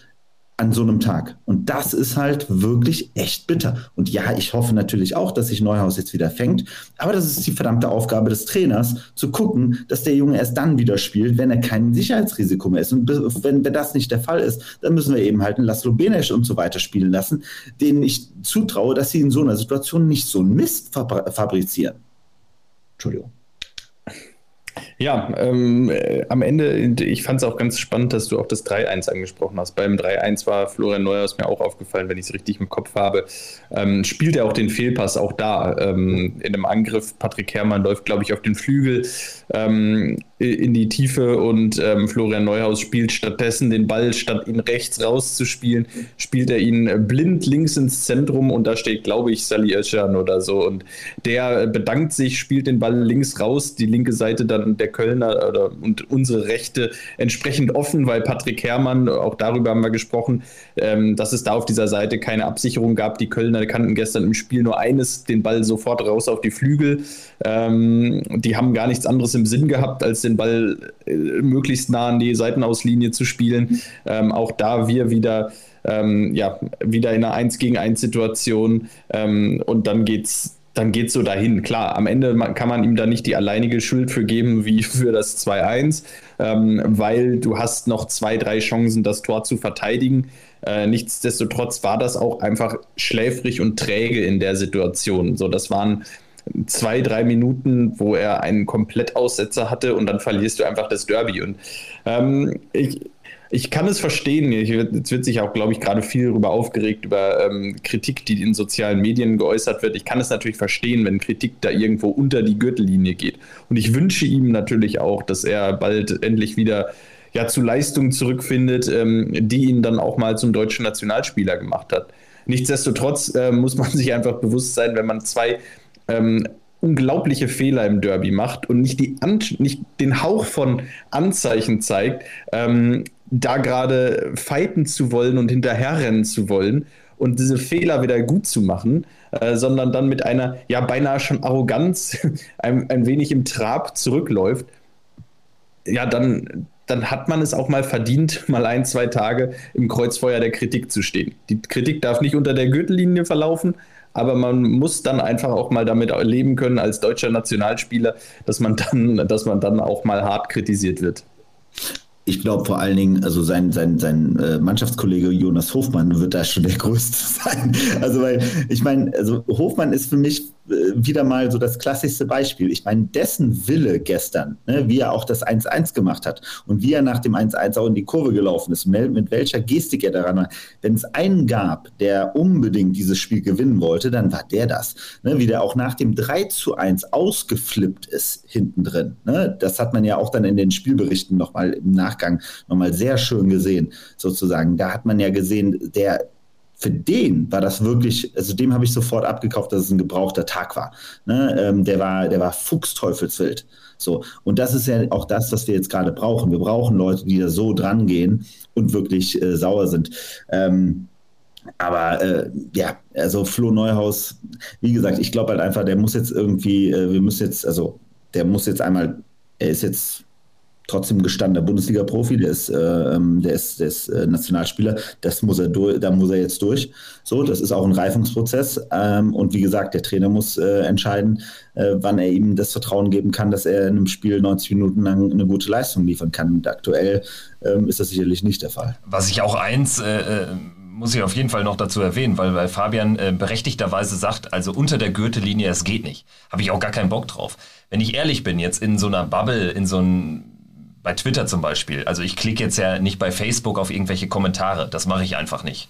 an so einem Tag. Und das ist halt wirklich echt bitter. Und ja, ich hoffe natürlich auch, dass sich Neuhaus jetzt wieder fängt. Aber das ist die verdammte Aufgabe des Trainers, zu gucken, dass der Junge erst dann wieder spielt, wenn er kein Sicherheitsrisiko mehr ist. Und wenn, wenn das nicht der Fall ist, dann müssen wir eben halt einen Laszlo Benesch und so weiter spielen lassen, denen ich zutraue, dass sie in so einer Situation nicht so einen Mist fabrizieren. Entschuldigung. Ja, ähm, äh, am Ende, ich fand es auch ganz spannend, dass du auch das 3-1 angesprochen hast. Beim 3-1 war Florian Neuhaus mir auch aufgefallen, wenn ich es richtig im Kopf habe. Ähm, spielt er auch den Fehlpass auch da ähm, in einem Angriff. Patrick Herrmann läuft, glaube ich, auf den Flügel ähm, in die Tiefe und ähm, Florian Neuhaus spielt stattdessen den Ball, statt ihn rechts rauszuspielen, spielt er ihn blind links ins Zentrum und da steht, glaube ich, Sally Özcan oder so. Und der bedankt sich, spielt den Ball links raus, die linke Seite dann der Kölner oder, und unsere Rechte entsprechend offen, weil Patrick Herrmann, auch darüber haben wir gesprochen, ähm, dass es da auf dieser Seite keine Absicherung gab. Die Kölner kannten gestern im Spiel nur eines, den Ball sofort raus auf die Flügel. Ähm, die haben gar nichts anderes im Sinn gehabt, als den Ball äh, möglichst nah an die Seitenauslinie zu spielen. Ähm, auch da wir wieder ähm, ja, wieder in einer 1 gegen 1 Situation ähm, und dann geht's dann geht es so dahin. Klar, am Ende kann man ihm da nicht die alleinige Schuld für geben wie für das 2-1, ähm, weil du hast noch zwei, drei Chancen, das Tor zu verteidigen. Äh, nichtsdestotrotz war das auch einfach schläfrig und träge in der Situation. So, das waren zwei, drei Minuten, wo er einen Komplettaussetzer hatte und dann verlierst du einfach das Derby. Und ähm, ich, ich kann es verstehen. Jetzt wird sich auch, glaube ich, gerade viel darüber aufgeregt, über ähm, Kritik, die in sozialen Medien geäußert wird. Ich kann es natürlich verstehen, wenn Kritik da irgendwo unter die Gürtellinie geht. Und ich wünsche ihm natürlich auch, dass er bald endlich wieder ja zu Leistungen zurückfindet, ähm, die ihn dann auch mal zum deutschen Nationalspieler gemacht hat. Nichtsdestotrotz äh, muss man sich einfach bewusst sein, wenn man zwei ähm, unglaubliche Fehler im Derby macht und nicht, die An nicht den Hauch von Anzeichen zeigt, ähm, da gerade fighten zu wollen und hinterherrennen zu wollen und diese Fehler wieder gut zu machen, äh, sondern dann mit einer, ja, beinahe schon Arroganz ein, ein wenig im Trab zurückläuft, ja, dann, dann hat man es auch mal verdient, mal ein, zwei Tage im Kreuzfeuer der Kritik zu stehen. Die Kritik darf nicht unter der Gürtellinie verlaufen, aber man muss dann einfach auch mal damit leben können als deutscher Nationalspieler, dass man dann, dass man dann auch mal hart kritisiert wird ich glaube vor allen Dingen, also sein, sein, sein äh, Mannschaftskollege Jonas Hofmann wird da schon der Größte sein. Also, weil, ich meine, also Hofmann ist für mich wieder mal so das klassischste Beispiel. Ich meine, dessen Wille gestern, ne, wie er auch das 1-1 gemacht hat und wie er nach dem 1-1 auch in die Kurve gelaufen ist, mit welcher Gestik er daran war. Wenn es einen gab, der unbedingt dieses Spiel gewinnen wollte, dann war der das. Ne, wie der auch nach dem 3 1 ausgeflippt ist hinten drin. Ne? Das hat man ja auch dann in den Spielberichten nochmal im Nachgang nochmal sehr schön gesehen, sozusagen. Da hat man ja gesehen, der für den war das wirklich, also dem habe ich sofort abgekauft, dass es ein gebrauchter Tag war. Ne? Ähm, der war, der war fuchsteufelswild. So. Und das ist ja auch das, was wir jetzt gerade brauchen. Wir brauchen Leute, die da so dran gehen und wirklich äh, sauer sind. Ähm, aber äh, ja, also Flo Neuhaus, wie gesagt, ich glaube halt einfach, der muss jetzt irgendwie, äh, wir müssen jetzt, also der muss jetzt einmal, er ist jetzt trotzdem gestandener Bundesliga-Profi, der ist, äh, ähm, der ist, der ist äh, Nationalspieler, das muss er durch, da muss er jetzt durch. So, das ist auch ein Reifungsprozess. Ähm, und wie gesagt, der Trainer muss äh, entscheiden, äh, wann er ihm das Vertrauen geben kann, dass er in einem Spiel 90 Minuten lang eine gute Leistung liefern kann. Und aktuell ähm, ist das sicherlich nicht der Fall. Was ich auch eins äh, äh, muss ich auf jeden Fall noch dazu erwähnen, weil, weil Fabian äh, berechtigterweise sagt, also unter der Gürtellinie, es geht nicht. Habe ich auch gar keinen Bock drauf. Wenn ich ehrlich bin, jetzt in so einer Bubble, in so einem bei Twitter zum Beispiel. Also ich klicke jetzt ja nicht bei Facebook auf irgendwelche Kommentare. Das mache ich einfach nicht.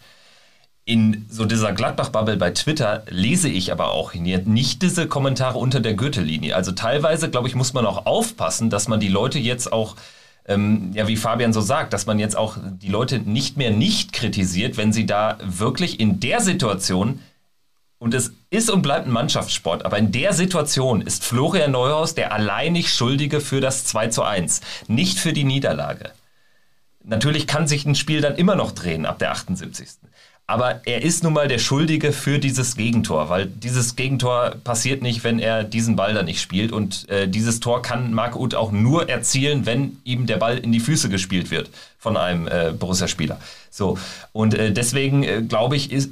In so dieser Gladbach-Bubble bei Twitter lese ich aber auch nicht diese Kommentare unter der Gürtellinie. Also teilweise, glaube ich, muss man auch aufpassen, dass man die Leute jetzt auch, ähm, ja, wie Fabian so sagt, dass man jetzt auch die Leute nicht mehr nicht kritisiert, wenn sie da wirklich in der Situation und es ist und bleibt ein Mannschaftssport, aber in der Situation ist Florian Neuhaus der alleinig Schuldige für das 2 zu 1, nicht für die Niederlage. Natürlich kann sich ein Spiel dann immer noch drehen ab der 78. Aber er ist nun mal der Schuldige für dieses Gegentor, weil dieses Gegentor passiert nicht, wenn er diesen Ball da nicht spielt. Und äh, dieses Tor kann Marc Uth auch nur erzielen, wenn ihm der Ball in die Füße gespielt wird von einem äh, Borussia-Spieler. So, und äh, deswegen äh, glaube ich, ist,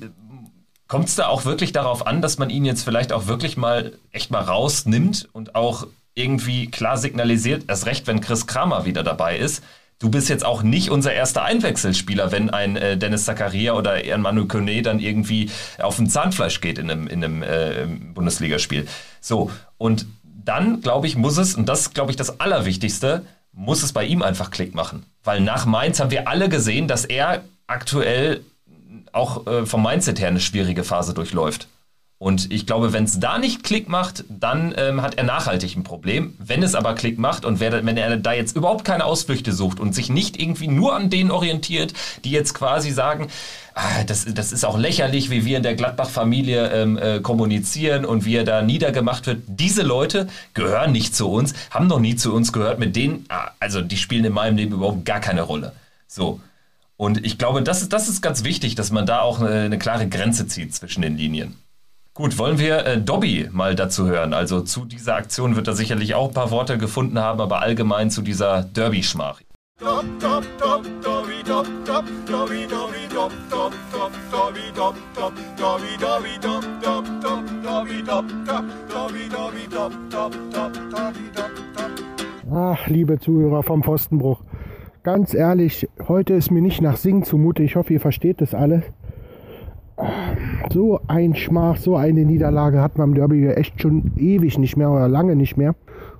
Kommt es da auch wirklich darauf an, dass man ihn jetzt vielleicht auch wirklich mal echt mal rausnimmt und auch irgendwie klar signalisiert, erst recht, wenn Chris Kramer wieder dabei ist, du bist jetzt auch nicht unser erster Einwechselspieler, wenn ein äh, Dennis Zakaria oder ein Manu Kone dann irgendwie auf ein Zahnfleisch geht in einem, in einem äh, Bundesligaspiel. So, und dann, glaube ich, muss es, und das ist, glaube ich, das Allerwichtigste, muss es bei ihm einfach Klick machen. Weil nach Mainz haben wir alle gesehen, dass er aktuell auch äh, vom Mindset her eine schwierige Phase durchläuft. Und ich glaube, wenn es da nicht Klick macht, dann ähm, hat er nachhaltig ein Problem. Wenn es aber Klick macht und wer, wenn er da jetzt überhaupt keine Ausflüchte sucht und sich nicht irgendwie nur an denen orientiert, die jetzt quasi sagen, ah, das, das ist auch lächerlich, wie wir in der Gladbach-Familie ähm, äh, kommunizieren und wie er da niedergemacht wird. Diese Leute gehören nicht zu uns, haben noch nie zu uns gehört. Mit denen, ah, also die spielen in meinem Leben überhaupt gar keine Rolle. So. Und ich glaube, das ist, das ist ganz wichtig, dass man da auch eine, eine klare Grenze zieht zwischen den Linien. Gut, wollen wir äh, Dobby mal dazu hören? Also zu dieser Aktion wird er sicherlich auch ein paar Worte gefunden haben, aber allgemein zu dieser Derby-Schmach. Ach, liebe Zuhörer vom Pfostenbruch ganz ehrlich, heute ist mir nicht nach Singen zumute. Ich hoffe, ihr versteht das alles. So ein Schmach, so eine Niederlage hat man im Derby echt schon ewig nicht mehr oder lange nicht mehr.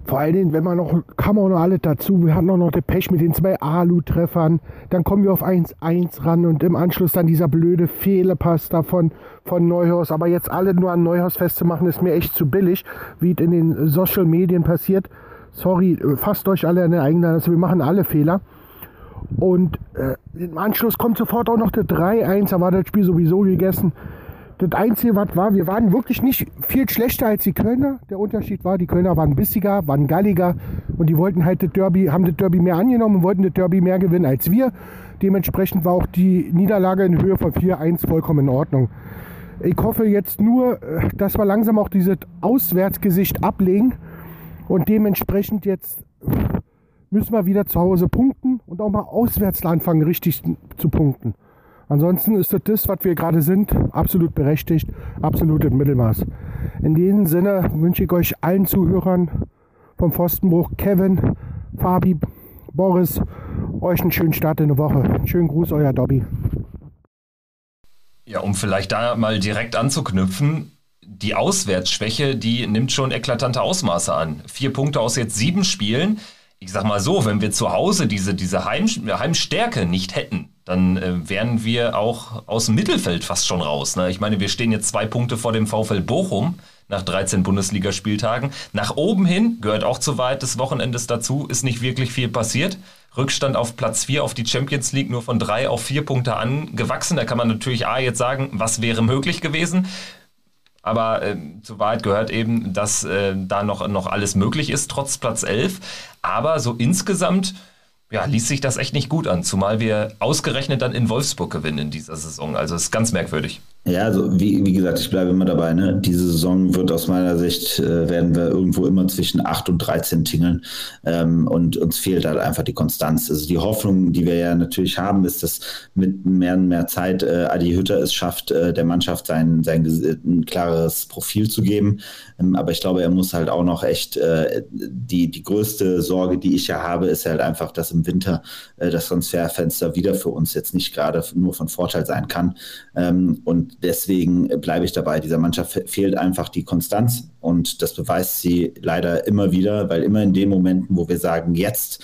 Vor allen Dingen, wenn man noch, kam auch noch alles dazu. Wir hatten auch noch den Pech mit den zwei Alu-Treffern. Dann kommen wir auf 1-1 ran und im Anschluss dann dieser blöde Fehlepass davon von Neuhaus. Aber jetzt alle nur an Neuhaus festzumachen, ist mir echt zu billig, wie es in den Social Medien passiert. Sorry, fasst euch alle an der eigenen, also wir machen alle Fehler. Und äh, im Anschluss kommt sofort auch noch der 3-1, da war das Spiel sowieso gegessen. Das Einzige, was war, wir waren wirklich nicht viel schlechter als die Kölner. Der Unterschied war, die Kölner waren bissiger, waren galliger und die wollten halt das Derby, haben das Derby mehr angenommen und wollten das Derby mehr gewinnen als wir. Dementsprechend war auch die Niederlage in Höhe von 4-1 vollkommen in Ordnung. Ich hoffe jetzt nur, äh, dass wir langsam auch dieses Auswärtsgesicht ablegen und dementsprechend jetzt müssen wir wieder zu Hause punkten und auch mal auswärts anfangen, richtig zu punkten. Ansonsten ist das, was wir gerade sind, absolut berechtigt, absolut im Mittelmaß. In diesem Sinne wünsche ich euch allen Zuhörern vom Pfostenbruch, Kevin, Fabi, Boris, euch einen schönen Start in der Woche. Schönen Gruß, euer Dobby. Ja, um vielleicht da mal direkt anzuknüpfen, die Auswärtsschwäche, die nimmt schon eklatante Ausmaße an. Vier Punkte aus jetzt sieben Spielen ich sag mal so, wenn wir zu Hause diese, diese Heim, Heimstärke nicht hätten, dann äh, wären wir auch aus dem Mittelfeld fast schon raus. Ne? Ich meine, wir stehen jetzt zwei Punkte vor dem VfL Bochum nach 13 Bundesligaspieltagen. Nach oben hin gehört auch zu weit des Wochenendes dazu, ist nicht wirklich viel passiert. Rückstand auf Platz 4 auf die Champions League nur von drei auf vier Punkte angewachsen. Da kann man natürlich A jetzt sagen, was wäre möglich gewesen. Aber äh, zu Wahrheit gehört eben, dass äh, da noch, noch alles möglich ist, trotz Platz 11. Aber so insgesamt ja, ließ sich das echt nicht gut an, zumal wir ausgerechnet dann in Wolfsburg gewinnen in dieser Saison. Also ist ganz merkwürdig. Ja, also wie, wie gesagt, ich bleibe immer dabei. Ne? Diese Saison wird aus meiner Sicht, äh, werden wir irgendwo immer zwischen 8 und 13 tingeln. Ähm, und uns fehlt halt einfach die Konstanz. Also die Hoffnung, die wir ja natürlich haben, ist, dass mit mehr und mehr Zeit äh, Adi Hütter es schafft, äh, der Mannschaft sein, sein ein klares Profil zu geben. Ähm, aber ich glaube, er muss halt auch noch echt, äh, die, die größte Sorge, die ich ja habe, ist halt einfach, dass im Winter äh, das Transferfenster wieder für uns jetzt nicht gerade nur von Vorteil sein kann. Ähm, und deswegen bleibe ich dabei. Dieser Mannschaft fehlt einfach die Konstanz und das beweist sie leider immer wieder, weil immer in den Momenten, wo wir sagen, jetzt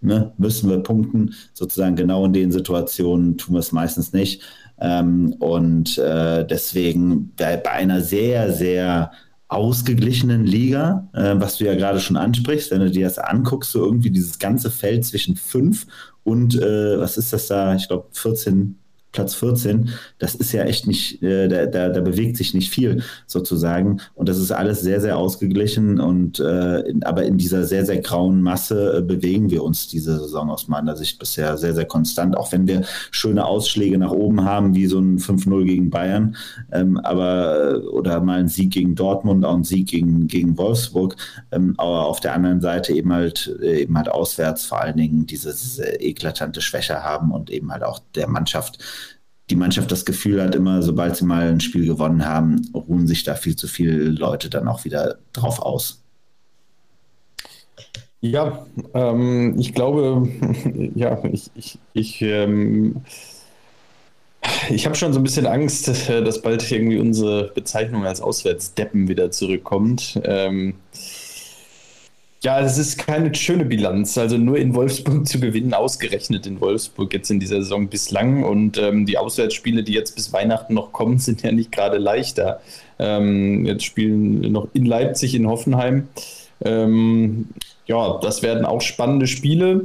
ne, müssen wir punkten, sozusagen genau in den Situationen tun wir es meistens nicht. Ähm, und äh, deswegen bei, bei, einer sehr, sehr ausgeglichenen Liga, äh, was du ja gerade schon ansprichst, wenn du dir das anguckst, so irgendwie dieses ganze Feld zwischen fünf und äh, was ist das da? Ich glaube 14, Platz 14, das ist ja echt nicht, äh, da, da, da, bewegt sich nicht viel sozusagen. Und das ist alles sehr, sehr ausgeglichen. Und äh, in, aber in dieser sehr, sehr grauen Masse äh, bewegen wir uns diese Saison aus meiner Sicht bisher sehr, sehr konstant, auch wenn wir schöne Ausschläge nach oben haben, wie so ein 5-0 gegen Bayern, ähm, aber äh, oder mal ein Sieg gegen Dortmund, auch ein Sieg gegen, gegen Wolfsburg. Ähm, aber auf der anderen Seite eben halt, äh, eben halt auswärts vor allen Dingen diese, diese eklatante Schwäche haben und eben halt auch der Mannschaft die Mannschaft das Gefühl hat, immer sobald sie mal ein Spiel gewonnen haben, ruhen sich da viel zu viele Leute dann auch wieder drauf aus. Ja, ähm, ich glaube, ja, ich, ich, ich, ähm, ich habe schon so ein bisschen Angst, dass bald irgendwie unsere Bezeichnung als Auswärtsdeppen wieder zurückkommt. Ähm, ja, es ist keine schöne Bilanz. Also nur in Wolfsburg zu gewinnen, ausgerechnet in Wolfsburg jetzt in dieser Saison bislang. Und ähm, die Auswärtsspiele, die jetzt bis Weihnachten noch kommen, sind ja nicht gerade leichter. Ähm, jetzt spielen noch in Leipzig, in Hoffenheim. Ähm, ja, das werden auch spannende Spiele.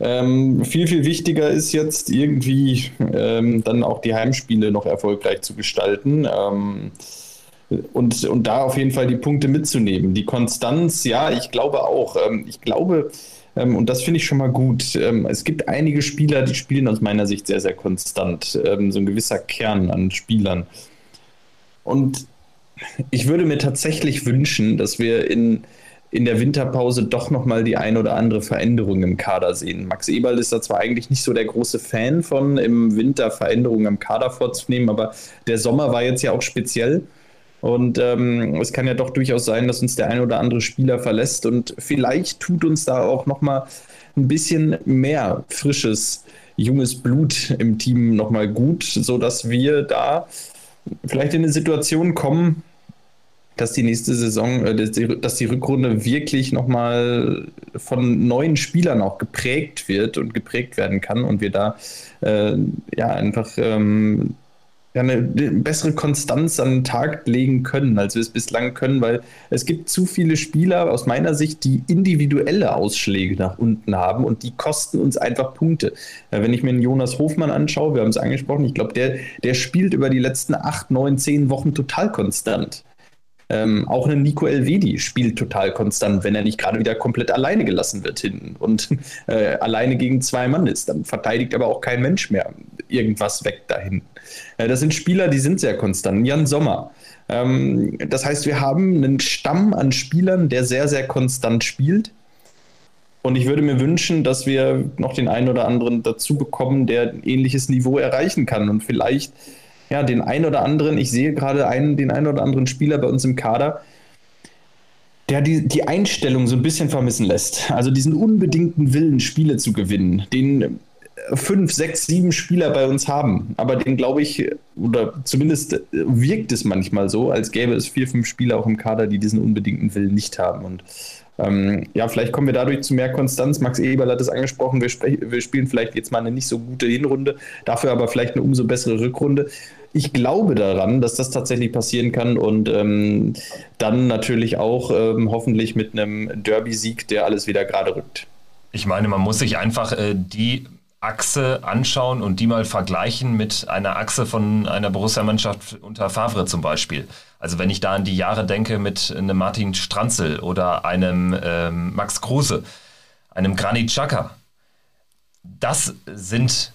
Ähm, viel, viel wichtiger ist jetzt irgendwie ähm, dann auch die Heimspiele noch erfolgreich zu gestalten. Ähm, und, und da auf jeden Fall die Punkte mitzunehmen. Die Konstanz, ja, ich glaube auch. Ähm, ich glaube, ähm, und das finde ich schon mal gut. Ähm, es gibt einige Spieler, die spielen aus meiner Sicht sehr, sehr konstant. so ein gewisser Kern an Spielern. Und ich würde mir tatsächlich wünschen, dass wir in, in der Winterpause doch nochmal die ein oder andere Veränderung im Kader sehen. Max Eberl ist da zwar eigentlich nicht so der große Fan von, im Winter Veränderungen am Kader vorzunehmen, aber der Sommer war jetzt ja auch speziell. Und ähm, es kann ja doch durchaus sein, dass uns der ein oder andere Spieler verlässt und vielleicht tut uns da auch nochmal ein bisschen mehr frisches, junges Blut im Team nochmal gut, sodass wir da vielleicht in eine Situation kommen, dass die nächste Saison, äh, dass die Rückrunde wirklich nochmal von neuen Spielern auch geprägt wird und geprägt werden kann und wir da äh, ja einfach ähm, ja, eine, bessere Konstanz an den Tag legen können, als wir es bislang können, weil es gibt zu viele Spieler aus meiner Sicht, die individuelle Ausschläge nach unten haben und die kosten uns einfach Punkte. Ja, wenn ich mir einen Jonas Hofmann anschaue, wir haben es angesprochen, ich glaube, der, der spielt über die letzten acht, neun, zehn Wochen total konstant. Ähm, auch ein Nico Elvedi spielt total konstant, wenn er nicht gerade wieder komplett alleine gelassen wird hinten und äh, alleine gegen zwei Mann ist. Dann verteidigt aber auch kein Mensch mehr irgendwas weg dahin. Äh, das sind Spieler, die sind sehr konstant. Jan Sommer. Ähm, das heißt, wir haben einen Stamm an Spielern, der sehr, sehr konstant spielt. Und ich würde mir wünschen, dass wir noch den einen oder anderen dazu bekommen, der ein ähnliches Niveau erreichen kann und vielleicht ja, den einen oder anderen, ich sehe gerade einen, den einen oder anderen Spieler bei uns im Kader, der die, die Einstellung so ein bisschen vermissen lässt. Also diesen unbedingten Willen, Spiele zu gewinnen, den fünf, sechs, sieben Spieler bei uns haben. Aber den glaube ich, oder zumindest wirkt es manchmal so, als gäbe es vier, fünf Spieler auch im Kader, die diesen unbedingten Willen nicht haben. Und ähm, ja, vielleicht kommen wir dadurch zu mehr Konstanz. Max Eberl hat es angesprochen, wir, wir, spielen vielleicht jetzt mal eine nicht so gute Hinrunde, dafür aber vielleicht eine umso bessere Rückrunde. Ich glaube daran, dass das tatsächlich passieren kann und ähm, dann natürlich auch ähm, hoffentlich mit einem Derby-Sieg, der alles wieder gerade rückt. Ich meine, man muss sich einfach äh, die Achse anschauen und die mal vergleichen mit einer Achse von einer Borussia-Mannschaft unter Favre zum Beispiel. Also wenn ich da an die Jahre denke mit einem Martin Stranzel oder einem ähm, Max Kruse, einem Granit Xhaka, das sind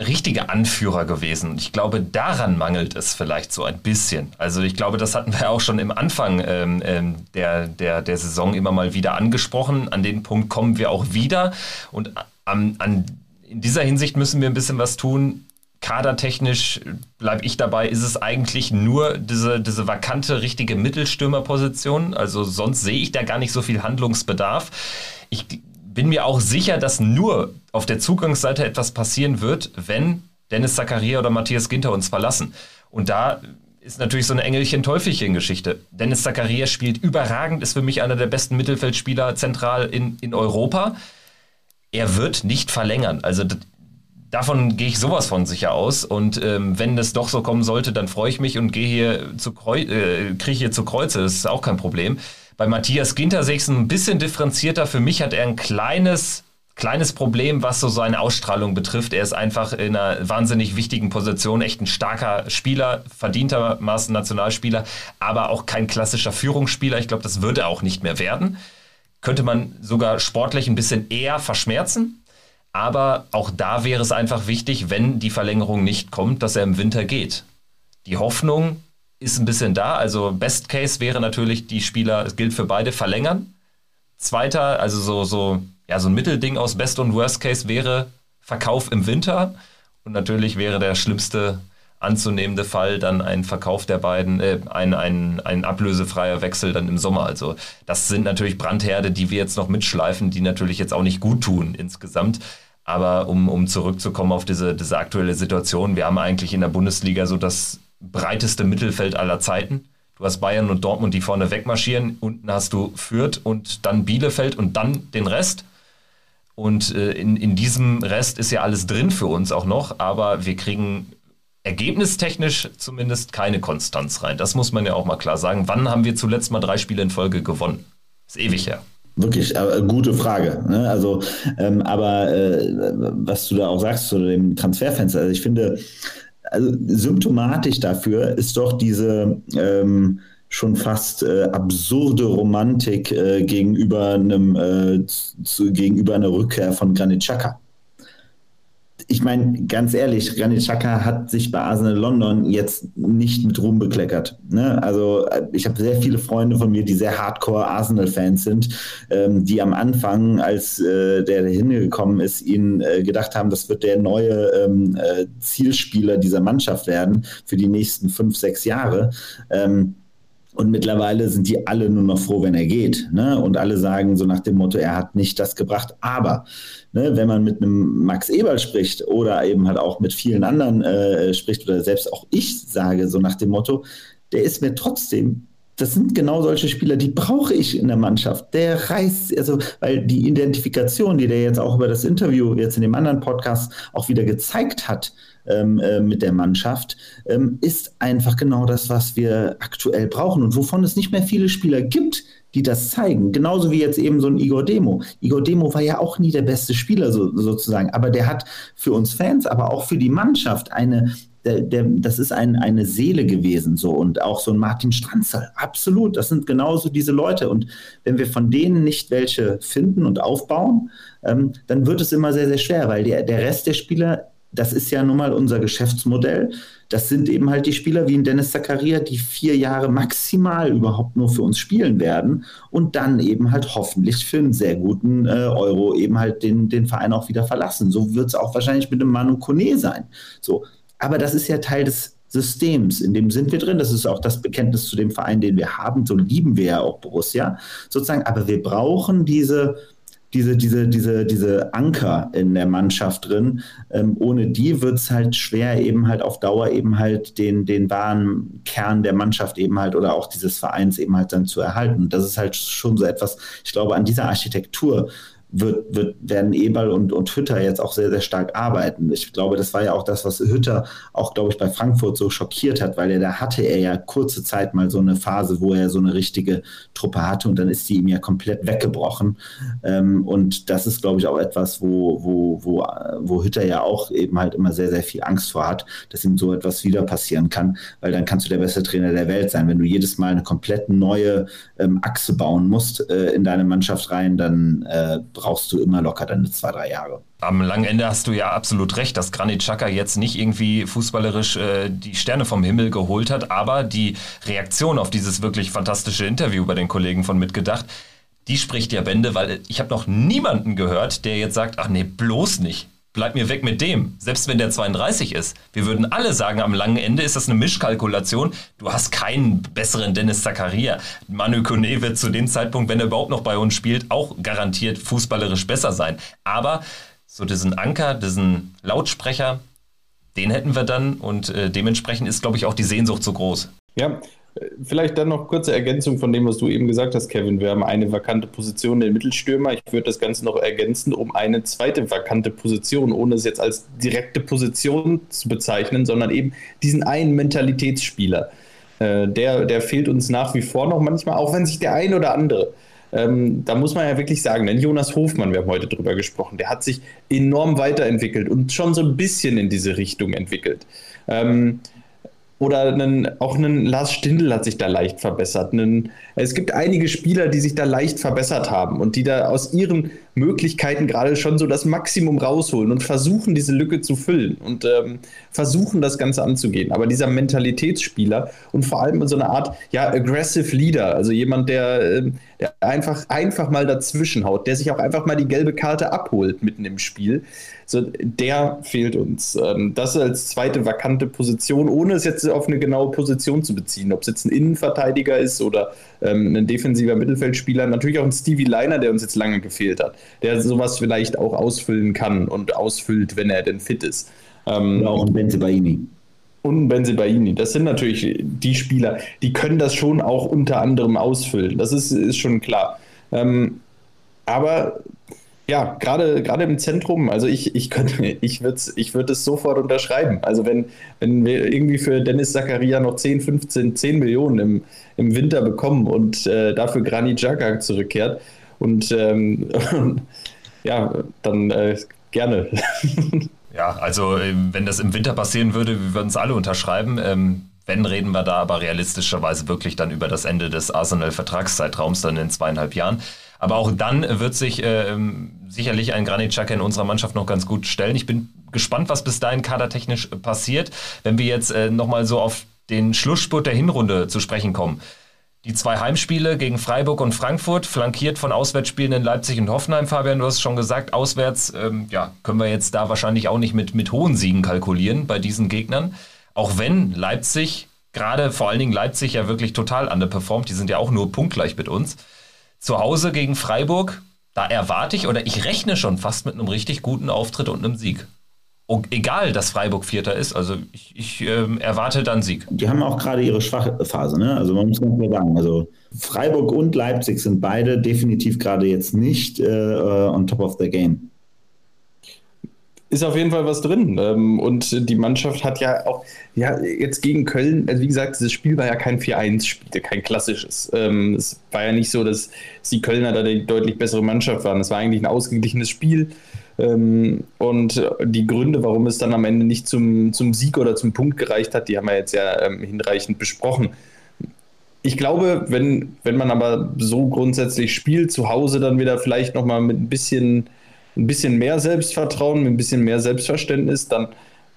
richtige Anführer gewesen. Und ich glaube, daran mangelt es vielleicht so ein bisschen. Also ich glaube, das hatten wir auch schon im Anfang ähm, ähm, der, der, der Saison immer mal wieder angesprochen. An den Punkt kommen wir auch wieder. Und an, an in dieser Hinsicht müssen wir ein bisschen was tun. Kadertechnisch bleibe ich dabei, ist es eigentlich nur diese, diese vakante, richtige Mittelstürmerposition. Also sonst sehe ich da gar nicht so viel Handlungsbedarf. Ich bin mir auch sicher, dass nur auf der Zugangsseite etwas passieren wird, wenn Dennis Zakaria oder Matthias Ginter uns verlassen. Und da ist natürlich so eine Engelchen-Teufelchen-Geschichte. Dennis Zakaria spielt überragend, ist für mich einer der besten Mittelfeldspieler zentral in, in Europa er wird nicht verlängern. Also davon gehe ich sowas von sicher aus. Und ähm, wenn es doch so kommen sollte, dann freue ich mich und gehe hier zu äh, kriege hier zu Kreuze. Das ist auch kein Problem. Bei Matthias Ginter sehe ich es ein bisschen differenzierter. Für mich hat er ein kleines kleines Problem, was so seine Ausstrahlung betrifft. Er ist einfach in einer wahnsinnig wichtigen Position, echt ein starker Spieler, verdientermaßen Nationalspieler, aber auch kein klassischer Führungsspieler. Ich glaube, das wird er auch nicht mehr werden könnte man sogar sportlich ein bisschen eher verschmerzen. Aber auch da wäre es einfach wichtig, wenn die Verlängerung nicht kommt, dass er im Winter geht. Die Hoffnung ist ein bisschen da. Also Best Case wäre natürlich, die Spieler, es gilt für beide, verlängern. Zweiter, also so, so, ja, so ein Mittelding aus Best und Worst Case wäre Verkauf im Winter. Und natürlich wäre der schlimmste anzunehmende Fall dann ein Verkauf der beiden, äh, ein, ein, ein ablösefreier Wechsel dann im Sommer. Also das sind natürlich Brandherde, die wir jetzt noch mitschleifen, die natürlich jetzt auch nicht gut tun insgesamt. Aber um, um zurückzukommen auf diese, diese aktuelle Situation, wir haben eigentlich in der Bundesliga so das breiteste Mittelfeld aller Zeiten. Du hast Bayern und Dortmund, die vorne wegmarschieren. Unten hast du Fürth und dann Bielefeld und dann den Rest. Und äh, in, in diesem Rest ist ja alles drin für uns auch noch, aber wir kriegen ergebnistechnisch zumindest keine Konstanz rein. Das muss man ja auch mal klar sagen. Wann haben wir zuletzt mal drei Spiele in Folge gewonnen? Ist ewig her. Wirklich, äh, gute Frage. Ne? Also, ähm, aber äh, was du da auch sagst zu dem Transferfenster, also ich finde, also symptomatisch dafür ist doch diese ähm, schon fast äh, absurde Romantik äh, gegenüber einem äh, zu, gegenüber einer Rückkehr von Granit Xhaka ich meine, ganz ehrlich, Granit Xhaka hat sich bei Arsenal London jetzt nicht mit Ruhm bekleckert. Ne? Also äh, ich habe sehr viele Freunde von mir, die sehr Hardcore Arsenal-Fans sind, ähm, die am Anfang, als äh, der hingekommen ist, ihnen äh, gedacht haben, das wird der neue ähm, äh, Zielspieler dieser Mannschaft werden für die nächsten fünf, sechs Jahre. Ähm, und mittlerweile sind die alle nur noch froh, wenn er geht. Ne? Und alle sagen so nach dem Motto, er hat nicht das gebracht. Aber ne, wenn man mit einem Max Eberl spricht oder eben halt auch mit vielen anderen äh, spricht oder selbst auch ich sage so nach dem Motto, der ist mir trotzdem das sind genau solche Spieler, die brauche ich in der Mannschaft. Der reißt, also, weil die Identifikation, die der jetzt auch über das Interview jetzt in dem anderen Podcast auch wieder gezeigt hat ähm, äh, mit der Mannschaft, ähm, ist einfach genau das, was wir aktuell brauchen und wovon es nicht mehr viele Spieler gibt, die das zeigen. Genauso wie jetzt eben so ein Igor Demo. Igor Demo war ja auch nie der beste Spieler so, sozusagen, aber der hat für uns Fans, aber auch für die Mannschaft eine, der, der, das ist ein, eine Seele gewesen so und auch so ein Martin Stranzel, absolut, das sind genauso diese Leute und wenn wir von denen nicht welche finden und aufbauen, ähm, dann wird es immer sehr, sehr schwer, weil der, der Rest der Spieler, das ist ja nun mal unser Geschäftsmodell, das sind eben halt die Spieler wie ein Dennis Zakaria, die vier Jahre maximal überhaupt nur für uns spielen werden und dann eben halt hoffentlich für einen sehr guten äh, Euro eben halt den, den Verein auch wieder verlassen. So wird es auch wahrscheinlich mit dem Manu Kone sein. So, aber das ist ja Teil des Systems, in dem sind wir drin. Das ist auch das Bekenntnis zu dem Verein, den wir haben. So lieben wir ja auch Borussia sozusagen. Aber wir brauchen diese, diese, diese, diese, diese Anker in der Mannschaft drin. Ähm, ohne die wird es halt schwer, eben halt auf Dauer eben halt den, den wahren Kern der Mannschaft eben halt oder auch dieses Vereins eben halt dann zu erhalten. Das ist halt schon so etwas, ich glaube, an dieser Architektur wird, wird, werden Eberl und, und Hütter jetzt auch sehr, sehr stark arbeiten. Ich glaube, das war ja auch das, was Hütter auch, glaube ich, bei Frankfurt so schockiert hat, weil er da hatte er ja kurze Zeit mal so eine Phase, wo er so eine richtige Truppe hatte und dann ist die ihm ja komplett weggebrochen. Ähm, und das ist, glaube ich, auch etwas, wo, wo, wo, wo Hütter ja auch eben halt immer sehr, sehr viel Angst vor hat, dass ihm so etwas wieder passieren kann, weil dann kannst du der beste Trainer der Welt sein. Wenn du jedes Mal eine komplett neue ähm, Achse bauen musst äh, in deine Mannschaft rein, dann äh, brauchst du immer locker deine zwei, drei Jahre. Am langen Ende hast du ja absolut recht, dass Granit Xhaka jetzt nicht irgendwie fußballerisch äh, die Sterne vom Himmel geholt hat, aber die Reaktion auf dieses wirklich fantastische Interview bei den Kollegen von Mitgedacht, die spricht ja Bände, weil ich habe noch niemanden gehört, der jetzt sagt, ach nee, bloß nicht bleib mir weg mit dem, selbst wenn der 32 ist. Wir würden alle sagen, am langen Ende ist das eine Mischkalkulation. Du hast keinen besseren Dennis Zakaria. Manu Kone wird zu dem Zeitpunkt, wenn er überhaupt noch bei uns spielt, auch garantiert fußballerisch besser sein. Aber so diesen Anker, diesen Lautsprecher, den hätten wir dann und äh, dementsprechend ist, glaube ich, auch die Sehnsucht so groß. Ja, Vielleicht dann noch kurze Ergänzung von dem, was du eben gesagt hast, Kevin. Wir haben eine vakante Position, den Mittelstürmer. Ich würde das Ganze noch ergänzen um eine zweite vakante Position, ohne es jetzt als direkte Position zu bezeichnen, sondern eben diesen einen Mentalitätsspieler. Äh, der, der fehlt uns nach wie vor noch manchmal, auch wenn sich der ein oder andere ähm, da muss man ja wirklich sagen, denn Jonas Hofmann, wir haben heute drüber gesprochen, der hat sich enorm weiterentwickelt und schon so ein bisschen in diese Richtung entwickelt. Ähm, oder einen, auch ein Lars Stindl hat sich da leicht verbessert. Einen, es gibt einige Spieler, die sich da leicht verbessert haben und die da aus ihren Möglichkeiten gerade schon so das Maximum rausholen und versuchen, diese Lücke zu füllen und ähm, versuchen, das Ganze anzugehen. Aber dieser Mentalitätsspieler und vor allem so eine Art, ja, aggressive Leader, also jemand, der, ähm, der einfach, einfach mal dazwischen haut, der sich auch einfach mal die gelbe Karte abholt mitten im Spiel, so, der fehlt uns. Ähm, das als zweite vakante Position, ohne es jetzt auf eine genaue Position zu beziehen, ob es jetzt ein Innenverteidiger ist oder ähm, ein defensiver Mittelfeldspieler, natürlich auch ein Stevie Liner, der uns jetzt lange gefehlt hat der sowas vielleicht auch ausfüllen kann und ausfüllt, wenn er denn fit ist. Ähm, ja, und Benzibaini. Und Benzibaini. Das sind natürlich die Spieler, die können das schon auch unter anderem ausfüllen. Das ist, ist schon klar. Ähm, aber ja, gerade gerade im Zentrum, also ich, ich könnte, ich würde ich würd es sofort unterschreiben. Also wenn, wenn wir irgendwie für Dennis Zakaria noch 10, 15, 10 Millionen im, im Winter bekommen und äh, dafür Granit Xhaka zurückkehrt, und ähm, ja, dann äh, gerne. Ja, also ähm, wenn das im Winter passieren würde, wir würden es alle unterschreiben. Ähm, wenn reden wir da aber realistischerweise wirklich dann über das Ende des Arsenal-Vertragszeitraums dann in zweieinhalb Jahren. Aber auch dann wird sich äh, sicherlich ein Granit Xhaka in unserer Mannschaft noch ganz gut stellen. Ich bin gespannt, was bis dahin kadertechnisch passiert. Wenn wir jetzt äh, nochmal so auf den Schlussspurt der Hinrunde zu sprechen kommen. Die zwei Heimspiele gegen Freiburg und Frankfurt, flankiert von Auswärtsspielen in Leipzig und Hoffenheim. Fabian, du hast schon gesagt, auswärts ähm, ja, können wir jetzt da wahrscheinlich auch nicht mit, mit hohen Siegen kalkulieren bei diesen Gegnern. Auch wenn Leipzig, gerade vor allen Dingen Leipzig ja wirklich total underperformt, die sind ja auch nur punktgleich mit uns. Zu Hause gegen Freiburg, da erwarte ich oder ich rechne schon fast mit einem richtig guten Auftritt und einem Sieg. egal, dass Freiburg Vierter ist. Also ich, ich äh, erwarte dann Sieg. Die haben auch gerade ihre schwache Phase, ne? Also man muss ganz klar sagen, also Freiburg und Leipzig sind beide definitiv gerade jetzt nicht äh, on top of the game ist auf jeden Fall was drin. Ähm, und die Mannschaft hat ja auch, ja, jetzt gegen Köln, also wie gesagt, dieses Spiel war ja kein 4-1-Spiel, kein klassisches. Ähm, es war ja nicht so, dass die Kölner da die deutlich bessere Mannschaft waren. Es war eigentlich ein ausgeglichenes Spiel. Ähm, und die Gründe, warum es dann am Ende nicht zum, zum Sieg oder zum Punkt gereicht hat, die haben wir jetzt ja hinreichend besprochen. Ich glaube, wenn, wenn man aber so grundsätzlich spielt, zu Hause dann wieder vielleicht nochmal mit ein bisschen ein bisschen mehr Selbstvertrauen, mit ein bisschen mehr Selbstverständnis, dann,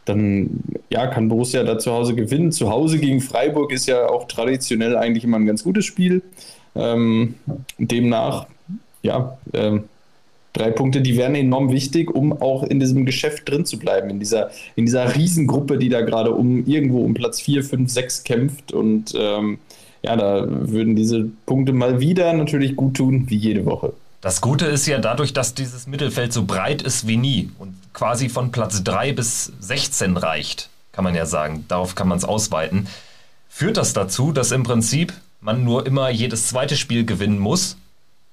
dann ja, kann Borussia da zu Hause gewinnen. Zu Hause gegen Freiburg ist ja auch traditionell eigentlich immer ein ganz gutes Spiel. Ähm, demnach, ja, ähm, drei Punkte, die wären enorm wichtig, um auch in diesem Geschäft drin zu bleiben, in dieser, in dieser Riesengruppe, die da gerade um irgendwo um Platz 4, 5, 6 kämpft. Und ähm, ja, da würden diese Punkte mal wieder natürlich gut tun, wie jede Woche. Das Gute ist ja dadurch, dass dieses Mittelfeld so breit ist wie nie und quasi von Platz 3 bis 16 reicht, kann man ja sagen. Darauf kann man es ausweiten. Führt das dazu, dass im Prinzip man nur immer jedes zweite Spiel gewinnen muss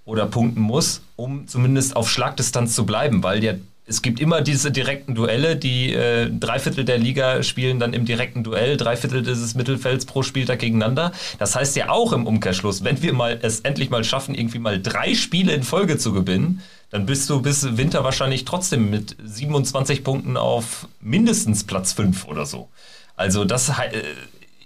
oder punkten muss, um zumindest auf Schlagdistanz zu bleiben, weil ja es gibt immer diese direkten Duelle, die äh, drei Viertel der Liga spielen dann im direkten Duell, drei Viertel dieses Mittelfelds pro Spieltag gegeneinander. Das heißt ja auch im Umkehrschluss, wenn wir mal es endlich mal schaffen, irgendwie mal drei Spiele in Folge zu gewinnen, dann bist du bis Winter wahrscheinlich trotzdem mit 27 Punkten auf mindestens Platz 5 oder so. Also das äh,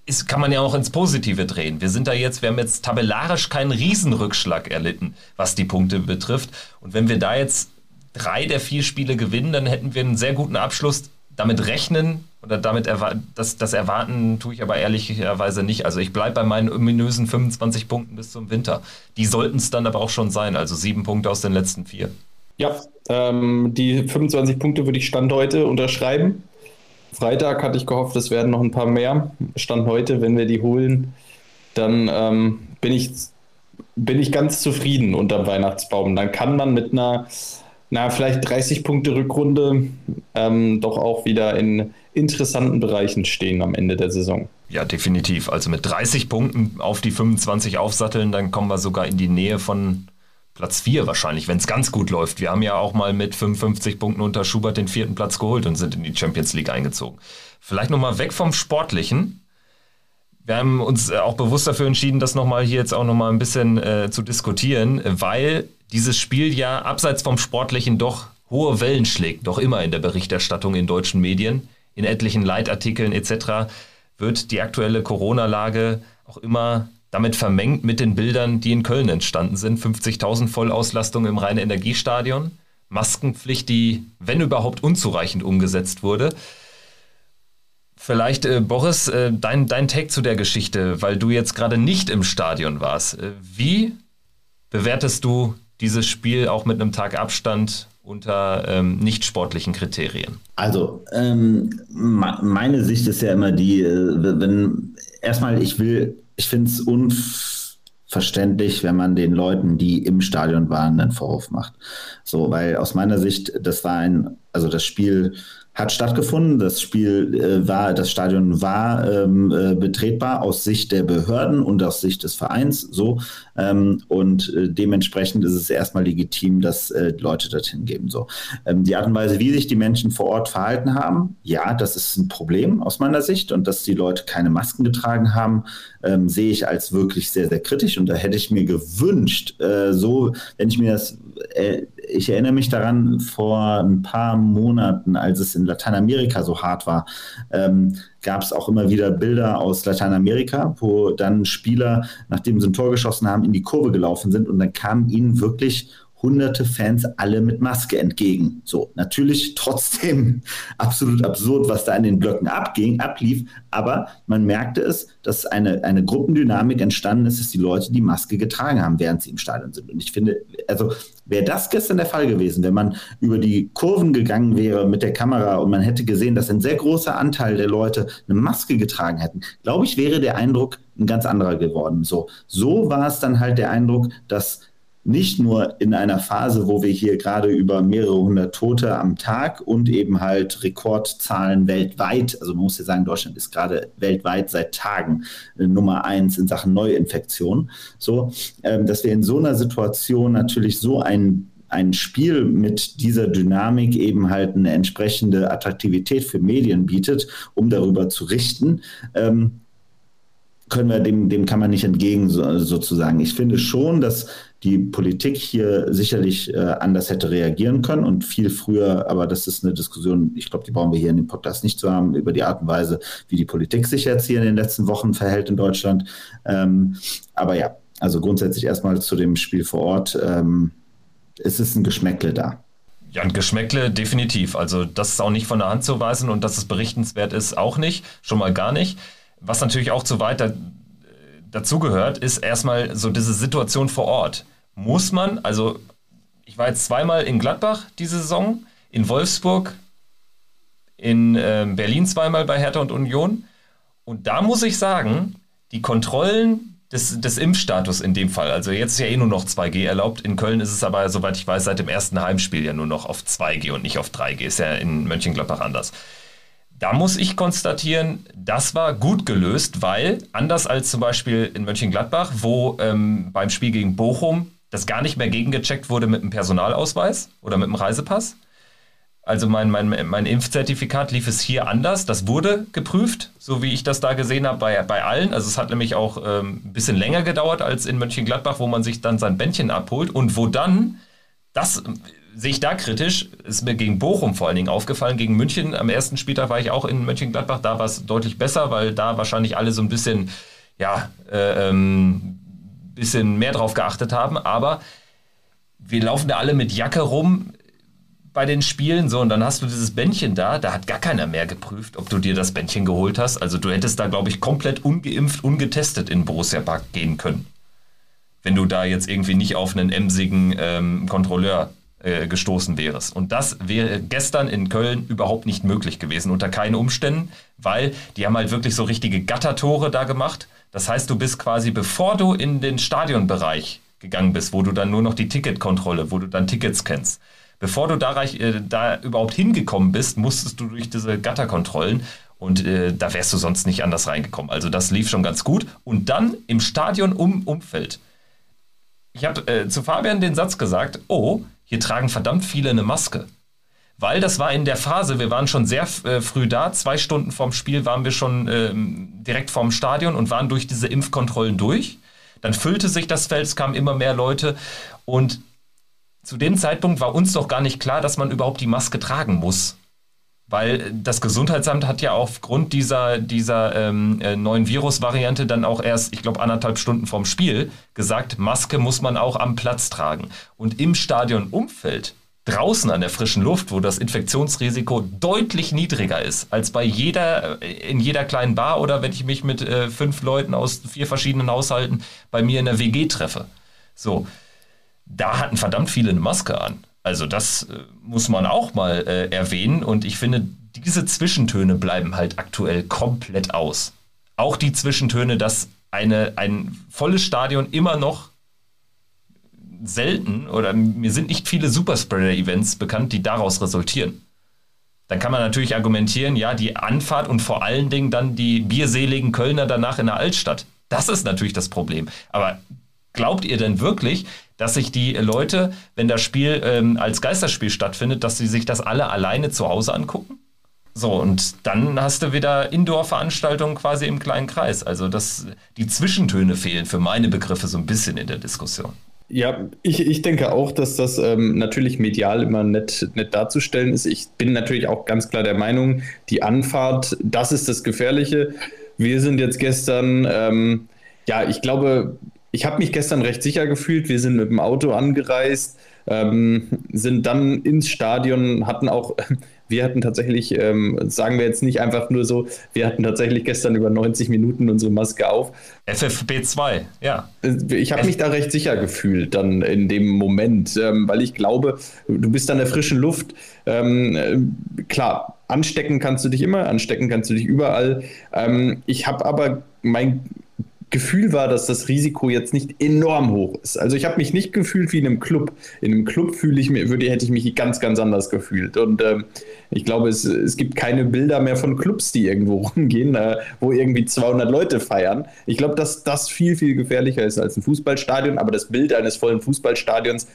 ist, kann man ja auch ins Positive drehen. Wir sind da jetzt, wir haben jetzt tabellarisch keinen Riesenrückschlag erlitten, was die Punkte betrifft. Und wenn wir da jetzt drei der vier Spiele gewinnen, dann hätten wir einen sehr guten Abschluss. Damit rechnen oder damit erwarten, das, das erwarten tue ich aber ehrlicherweise nicht. Also ich bleibe bei meinen ominösen 25 Punkten bis zum Winter. Die sollten es dann aber auch schon sein, also sieben Punkte aus den letzten vier. Ja, ähm, die 25 Punkte würde ich Stand heute unterschreiben. Freitag hatte ich gehofft, es werden noch ein paar mehr. Stand heute, wenn wir die holen, dann ähm, bin, ich, bin ich ganz zufrieden unterm Weihnachtsbaum. Dann kann man mit einer na, vielleicht 30 Punkte Rückrunde ähm, doch auch wieder in interessanten Bereichen stehen am Ende der Saison. Ja, definitiv. Also mit 30 Punkten auf die 25 aufsatteln, dann kommen wir sogar in die Nähe von Platz 4 wahrscheinlich, wenn es ganz gut läuft. Wir haben ja auch mal mit 55 Punkten unter Schubert den vierten Platz geholt und sind in die Champions League eingezogen. Vielleicht nochmal weg vom Sportlichen. Wir haben uns äh, auch bewusst dafür entschieden, das nochmal hier jetzt auch nochmal ein bisschen äh, zu diskutieren, weil dieses Spiel ja abseits vom Sportlichen doch hohe Wellen schlägt, doch immer in der Berichterstattung in deutschen Medien, in etlichen Leitartikeln etc. wird die aktuelle Corona-Lage auch immer damit vermengt mit den Bildern, die in Köln entstanden sind. 50.000 Vollauslastung im reinen Energiestadion, Maskenpflicht, die, wenn überhaupt, unzureichend umgesetzt wurde. Vielleicht, äh, Boris, äh, dein, dein Take zu der Geschichte, weil du jetzt gerade nicht im Stadion warst. Äh, wie bewertest du dieses Spiel auch mit einem Tag Abstand unter ähm, nicht sportlichen Kriterien? Also, ähm, meine Sicht ist ja immer die, äh, wenn erstmal, ich will, ich finde es unverständlich, wenn man den Leuten, die im Stadion waren, einen Vorwurf macht. So, weil aus meiner Sicht, das war ein, also das Spiel hat stattgefunden. Das Spiel äh, war, das Stadion war ähm, äh, betretbar aus Sicht der Behörden und aus Sicht des Vereins so. Ähm, und äh, dementsprechend ist es erstmal legitim, dass äh, Leute dorthin geben. So. Ähm, die Art und Weise, wie sich die Menschen vor Ort verhalten haben, ja, das ist ein Problem aus meiner Sicht. Und dass die Leute keine Masken getragen haben, ähm, sehe ich als wirklich sehr, sehr kritisch. Und da hätte ich mir gewünscht, äh, so, wenn ich mir das äh, ich erinnere mich daran, vor ein paar Monaten, als es in Lateinamerika so hart war, ähm, gab es auch immer wieder Bilder aus Lateinamerika, wo dann Spieler, nachdem sie ein Tor geschossen haben, in die Kurve gelaufen sind und dann kamen ihnen wirklich hunderte Fans alle mit Maske entgegen. So, natürlich trotzdem absolut absurd, was da in den Blöcken abging, ablief, aber man merkte es, dass eine, eine Gruppendynamik entstanden ist, dass die Leute die Maske getragen haben, während sie im Stadion sind. Und ich finde, also wäre das gestern der Fall gewesen, wenn man über die Kurven gegangen wäre mit der Kamera und man hätte gesehen, dass ein sehr großer Anteil der Leute eine Maske getragen hätten, glaube ich, wäre der Eindruck ein ganz anderer geworden. So, so war es dann halt der Eindruck, dass nicht nur in einer Phase, wo wir hier gerade über mehrere hundert Tote am Tag und eben halt Rekordzahlen weltweit, also man muss ja sagen, Deutschland ist gerade weltweit seit Tagen äh, Nummer eins in Sachen Neuinfektion, so, ähm, dass wir in so einer Situation natürlich so ein ein Spiel mit dieser Dynamik eben halt eine entsprechende Attraktivität für Medien bietet, um darüber zu richten, ähm, können wir dem, dem kann man nicht entgegen so, sozusagen. Ich finde schon, dass die Politik hier sicherlich äh, anders hätte reagieren können und viel früher, aber das ist eine Diskussion, ich glaube, die brauchen wir hier in dem Podcast nicht zu haben, über die Art und Weise, wie die Politik sich jetzt hier in den letzten Wochen verhält in Deutschland. Ähm, aber ja, also grundsätzlich erstmal zu dem Spiel vor Ort. Ähm, es ist ein Geschmäckle da. Ja, ein Geschmäckle definitiv. Also das ist auch nicht von der Hand zu weisen und dass es berichtenswert ist, auch nicht. Schon mal gar nicht. Was natürlich auch zu weit da, dazugehört, ist erstmal so diese Situation vor Ort. Muss man, also ich war jetzt zweimal in Gladbach diese Saison, in Wolfsburg, in äh, Berlin zweimal bei Hertha und Union. Und da muss ich sagen, die Kontrollen des, des Impfstatus in dem Fall. Also jetzt ist ja eh nur noch 2G erlaubt. In Köln ist es aber, soweit ich weiß, seit dem ersten Heimspiel ja nur noch auf 2G und nicht auf 3G. Ist ja in Mönchengladbach anders. Da muss ich konstatieren, das war gut gelöst, weil anders als zum Beispiel in Mönchengladbach, wo ähm, beim Spiel gegen Bochum das gar nicht mehr gegengecheckt wurde mit einem Personalausweis oder mit einem Reisepass, also mein, mein, mein Impfzertifikat lief es hier anders. Das wurde geprüft, so wie ich das da gesehen habe, bei, bei allen. Also es hat nämlich auch ähm, ein bisschen länger gedauert als in Mönchengladbach, wo man sich dann sein Bändchen abholt und wo dann, das sehe ich da kritisch, ist mir gegen Bochum vor allen Dingen aufgefallen. Gegen München am ersten Spieltag war ich auch in Mönchengladbach, da war es deutlich besser, weil da wahrscheinlich alle so ein bisschen, ja, äh, ähm, bisschen mehr drauf geachtet haben. Aber wir laufen da alle mit Jacke rum bei den Spielen. So, und dann hast du dieses Bändchen da, da hat gar keiner mehr geprüft, ob du dir das Bändchen geholt hast. Also du hättest da, glaube ich, komplett ungeimpft, ungetestet in Borussia Park gehen können. Wenn du da jetzt irgendwie nicht auf einen emsigen ähm, Kontrolleur äh, gestoßen wärst. Und das wäre gestern in Köln überhaupt nicht möglich gewesen, unter keinen Umständen, weil die haben halt wirklich so richtige Gattertore da gemacht. Das heißt, du bist quasi, bevor du in den Stadionbereich gegangen bist, wo du dann nur noch die Ticketkontrolle, wo du dann Tickets kennst, bevor du da, äh, da überhaupt hingekommen bist, musstest du durch diese Gatterkontrollen und äh, da wärst du sonst nicht anders reingekommen. Also das lief schon ganz gut. Und dann im Stadion um Umfeld. Ich habe äh, zu Fabian den Satz gesagt, oh, hier tragen verdammt viele eine Maske. Weil das war in der Phase, wir waren schon sehr äh, früh da, zwei Stunden vorm Spiel waren wir schon ähm, direkt vorm Stadion und waren durch diese Impfkontrollen durch. Dann füllte sich das Feld, es kamen immer mehr Leute und zu dem Zeitpunkt war uns doch gar nicht klar, dass man überhaupt die Maske tragen muss. Weil das Gesundheitsamt hat ja aufgrund dieser, dieser ähm, äh, neuen Virusvariante dann auch erst, ich glaube, anderthalb Stunden vorm Spiel gesagt, Maske muss man auch am Platz tragen. Und im Stadionumfeld, draußen an der frischen Luft, wo das Infektionsrisiko deutlich niedriger ist als bei jeder, äh, in jeder kleinen Bar oder wenn ich mich mit äh, fünf Leuten aus vier verschiedenen Haushalten bei mir in der WG treffe. So da hatten verdammt viele eine Maske an. Also das äh, muss man auch mal äh, erwähnen und ich finde, diese Zwischentöne bleiben halt aktuell komplett aus. Auch die Zwischentöne, dass eine, ein volles Stadion immer noch selten oder mir sind nicht viele Superspreader-Events bekannt, die daraus resultieren. Dann kann man natürlich argumentieren, ja, die Anfahrt und vor allen Dingen dann die bierseligen Kölner danach in der Altstadt. Das ist natürlich das Problem. Aber glaubt ihr denn wirklich, dass sich die Leute, wenn das Spiel ähm, als Geisterspiel stattfindet, dass sie sich das alle alleine zu Hause angucken? So, und dann hast du wieder Indoor-Veranstaltungen quasi im kleinen Kreis. Also das, die Zwischentöne fehlen für meine Begriffe so ein bisschen in der Diskussion. Ja, ich, ich denke auch, dass das ähm, natürlich medial immer nett, nett darzustellen ist. Ich bin natürlich auch ganz klar der Meinung, die Anfahrt, das ist das Gefährliche. Wir sind jetzt gestern, ähm, ja, ich glaube, ich habe mich gestern recht sicher gefühlt. Wir sind mit dem Auto angereist, ähm, sind dann ins Stadion, hatten auch, wir hatten tatsächlich, ähm, sagen wir jetzt nicht einfach nur so, wir hatten tatsächlich gestern über 90 Minuten unsere Maske auf. FFP2, ja. Äh, ich habe mich da recht sicher gefühlt dann in dem Moment, ähm, weil ich glaube, du bist an der frischen Luft. Ähm, äh, klar, anstecken kannst du dich immer, anstecken kannst du dich überall. Ähm, ich habe aber mein Gefühl war, dass das Risiko jetzt nicht enorm hoch ist. Also ich habe mich nicht gefühlt wie in einem Club. In einem Club fühle ich mir, würde, hätte ich mich ganz, ganz anders gefühlt. Und ähm, ich glaube, es, es gibt keine Bilder mehr von Clubs, die irgendwo rumgehen, äh, wo irgendwie 200 Leute feiern. Ich glaube, dass das viel, viel gefährlicher ist als ein Fußballstadion. Aber das Bild eines vollen Fußballstadions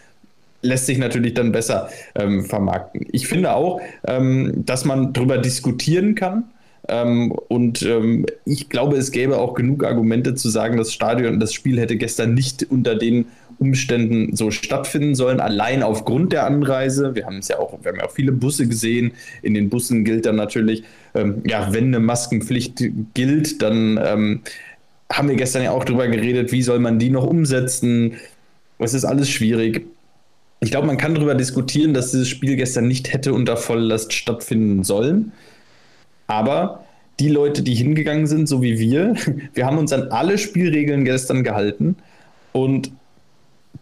lässt sich natürlich dann besser ähm, vermarkten. Ich finde auch, ähm, dass man darüber diskutieren kann ähm, und ähm, ich glaube, es gäbe auch genug Argumente zu sagen, das Stadion, das Spiel hätte gestern nicht unter den Umständen so stattfinden sollen, allein aufgrund der Anreise. Wir haben es ja auch, wir haben ja auch viele Busse gesehen. In den Bussen gilt dann natürlich, ähm, ja, wenn eine Maskenpflicht gilt, dann ähm, haben wir gestern ja auch darüber geredet, wie soll man die noch umsetzen. Es ist alles schwierig. Ich glaube, man kann darüber diskutieren, dass dieses Spiel gestern nicht hätte unter Volllast stattfinden sollen. Aber die Leute, die hingegangen sind, so wie wir, wir haben uns an alle Spielregeln gestern gehalten und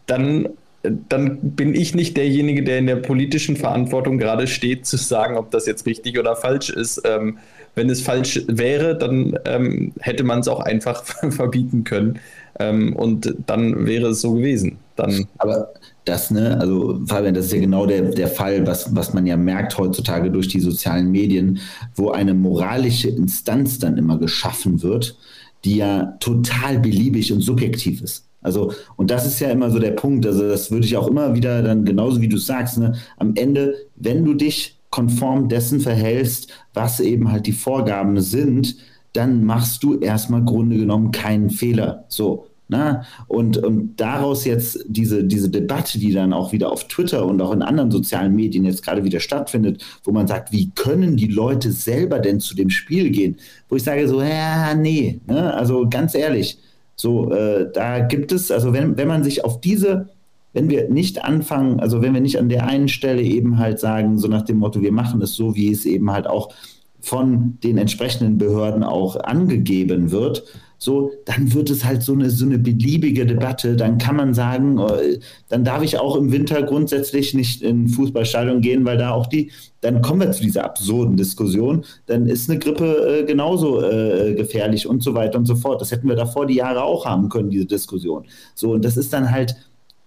dann, dann bin ich nicht derjenige, der in der politischen Verantwortung gerade steht, zu sagen, ob das jetzt richtig oder falsch ist. Ähm, wenn es falsch wäre, dann ähm, hätte man es auch einfach verbieten können. Ähm, und dann wäre es so gewesen. Dann Aber das, ne, also Fabian, das ist ja genau der, der Fall, was, was man ja merkt heutzutage durch die sozialen Medien, wo eine moralische Instanz dann immer geschaffen wird, die ja total beliebig und subjektiv ist. Also, und das ist ja immer so der Punkt. Also, das würde ich auch immer wieder dann, genauso wie du sagst, ne, am Ende, wenn du dich konform dessen verhältst, was eben halt die Vorgaben sind, dann machst du erstmal Grunde genommen keinen Fehler. So. Na? Und, und daraus jetzt diese, diese Debatte, die dann auch wieder auf Twitter und auch in anderen sozialen Medien jetzt gerade wieder stattfindet, wo man sagt, wie können die Leute selber denn zu dem Spiel gehen? Wo ich sage so, ja, nee, ne? also ganz ehrlich, so, äh, da gibt es, also wenn, wenn man sich auf diese, wenn wir nicht anfangen, also wenn wir nicht an der einen Stelle eben halt sagen, so nach dem Motto, wir machen es so, wie es eben halt auch von den entsprechenden Behörden auch angegeben wird, so, dann wird es halt so eine, so eine beliebige Debatte. Dann kann man sagen, äh, dann darf ich auch im Winter grundsätzlich nicht in Fußballstadion gehen, weil da auch die, dann kommen wir zu dieser absurden Diskussion, dann ist eine Grippe äh, genauso äh, gefährlich und so weiter und so fort. Das hätten wir davor die Jahre auch haben können, diese Diskussion. So, und das ist dann halt,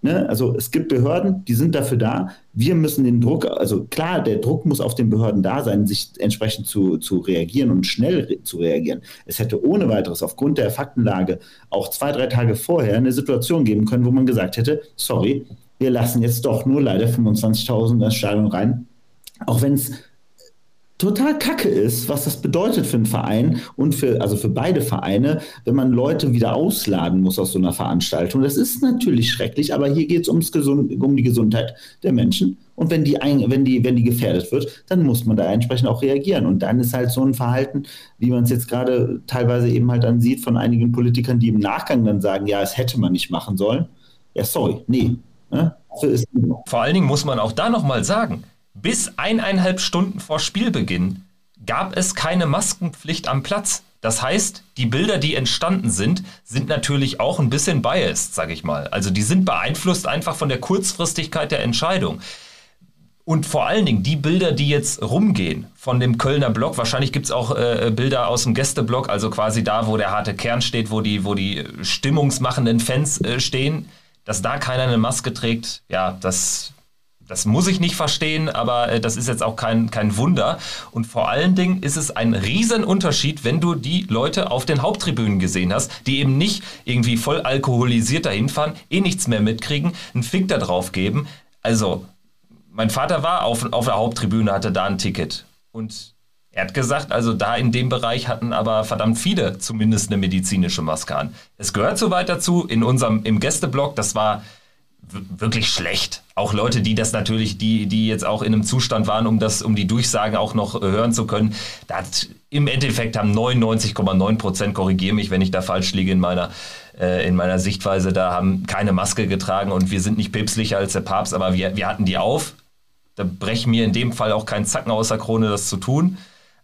Ne? Also es gibt Behörden, die sind dafür da. Wir müssen den Druck, also klar, der Druck muss auf den Behörden da sein, sich entsprechend zu, zu reagieren und schnell re zu reagieren. Es hätte ohne weiteres aufgrund der Faktenlage auch zwei, drei Tage vorher eine Situation geben können, wo man gesagt hätte, sorry, wir lassen jetzt doch nur leider 25.000 in das Stadion rein. Auch wenn es total kacke ist, was das bedeutet für einen Verein und für, also für beide Vereine, wenn man Leute wieder ausladen muss aus so einer Veranstaltung. Das ist natürlich schrecklich, aber hier geht es um die Gesundheit der Menschen. Und wenn die, ein, wenn, die, wenn die gefährdet wird, dann muss man da entsprechend auch reagieren. Und dann ist halt so ein Verhalten, wie man es jetzt gerade teilweise eben halt dann sieht von einigen Politikern, die im Nachgang dann sagen, ja, es hätte man nicht machen sollen. Ja, sorry, nee. Ne? Vor allen Dingen muss man auch da nochmal sagen, bis eineinhalb Stunden vor Spielbeginn gab es keine Maskenpflicht am Platz. Das heißt, die Bilder, die entstanden sind, sind natürlich auch ein bisschen biased, sag ich mal. Also die sind beeinflusst einfach von der Kurzfristigkeit der Entscheidung. Und vor allen Dingen die Bilder, die jetzt rumgehen von dem Kölner Block, wahrscheinlich gibt es auch äh, Bilder aus dem Gästeblock, also quasi da, wo der harte Kern steht, wo die, wo die stimmungsmachenden Fans äh, stehen, dass da keiner eine Maske trägt, ja, das das muss ich nicht verstehen, aber äh, das ist jetzt auch kein, kein Wunder. Und vor allen Dingen ist es ein Riesenunterschied, wenn du die Leute auf den Haupttribünen gesehen hast, die eben nicht irgendwie voll alkoholisiert dahin fahren, eh nichts mehr mitkriegen, einen Fick da drauf geben. Also, mein Vater war auf, auf der Haupttribüne, hatte da ein Ticket. Und er hat gesagt, also da in dem Bereich hatten aber verdammt viele zumindest eine medizinische Maske an. Es gehört so weit dazu. In unserem, im Gästeblock, das war wirklich schlecht. Auch Leute, die das natürlich, die, die jetzt auch in einem Zustand waren, um das, um die Durchsagen auch noch hören zu können. Da hat, im Endeffekt haben 99,9 Prozent, korrigiere mich, wenn ich da falsch liege in meiner, äh, in meiner Sichtweise, da haben keine Maske getragen und wir sind nicht päpstlicher als der Papst, aber wir, wir hatten die auf. Da brechen mir in dem Fall auch kein Zacken aus der Krone, das zu tun.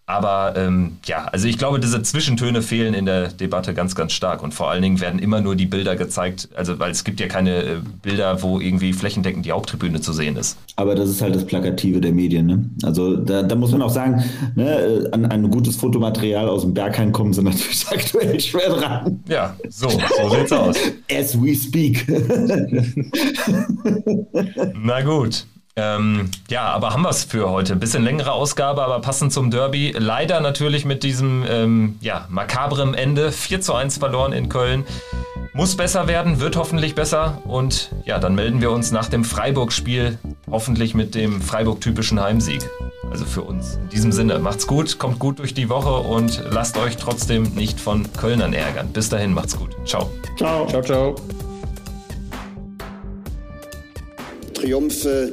Aber ähm, ja, also ich glaube, diese Zwischentöne fehlen in der Debatte ganz, ganz stark. Und vor allen Dingen werden immer nur die Bilder gezeigt, also weil es gibt ja keine äh, Bilder, wo irgendwie flächendeckend die Haupttribüne zu sehen ist. Aber das ist halt das Plakative der Medien. Ne? Also da, da, muss man auch sagen, ne, äh, an ein gutes Fotomaterial aus dem Berghain kommen sie natürlich aktuell schwer dran. Ja, so, so sieht's aus. As we speak. Na gut. Ähm, ja, aber haben wir es für heute. Ein bisschen längere Ausgabe, aber passend zum Derby. Leider natürlich mit diesem ähm, ja, makabrem Ende. 4 zu 1 verloren in Köln. Muss besser werden, wird hoffentlich besser. Und ja, dann melden wir uns nach dem Freiburg-Spiel hoffentlich mit dem Freiburg-typischen Heimsieg. Also für uns. In diesem Sinne, macht's gut, kommt gut durch die Woche und lasst euch trotzdem nicht von Kölnern ärgern. Bis dahin, macht's gut. Ciao. Ciao. Ciao, ciao. Triumphe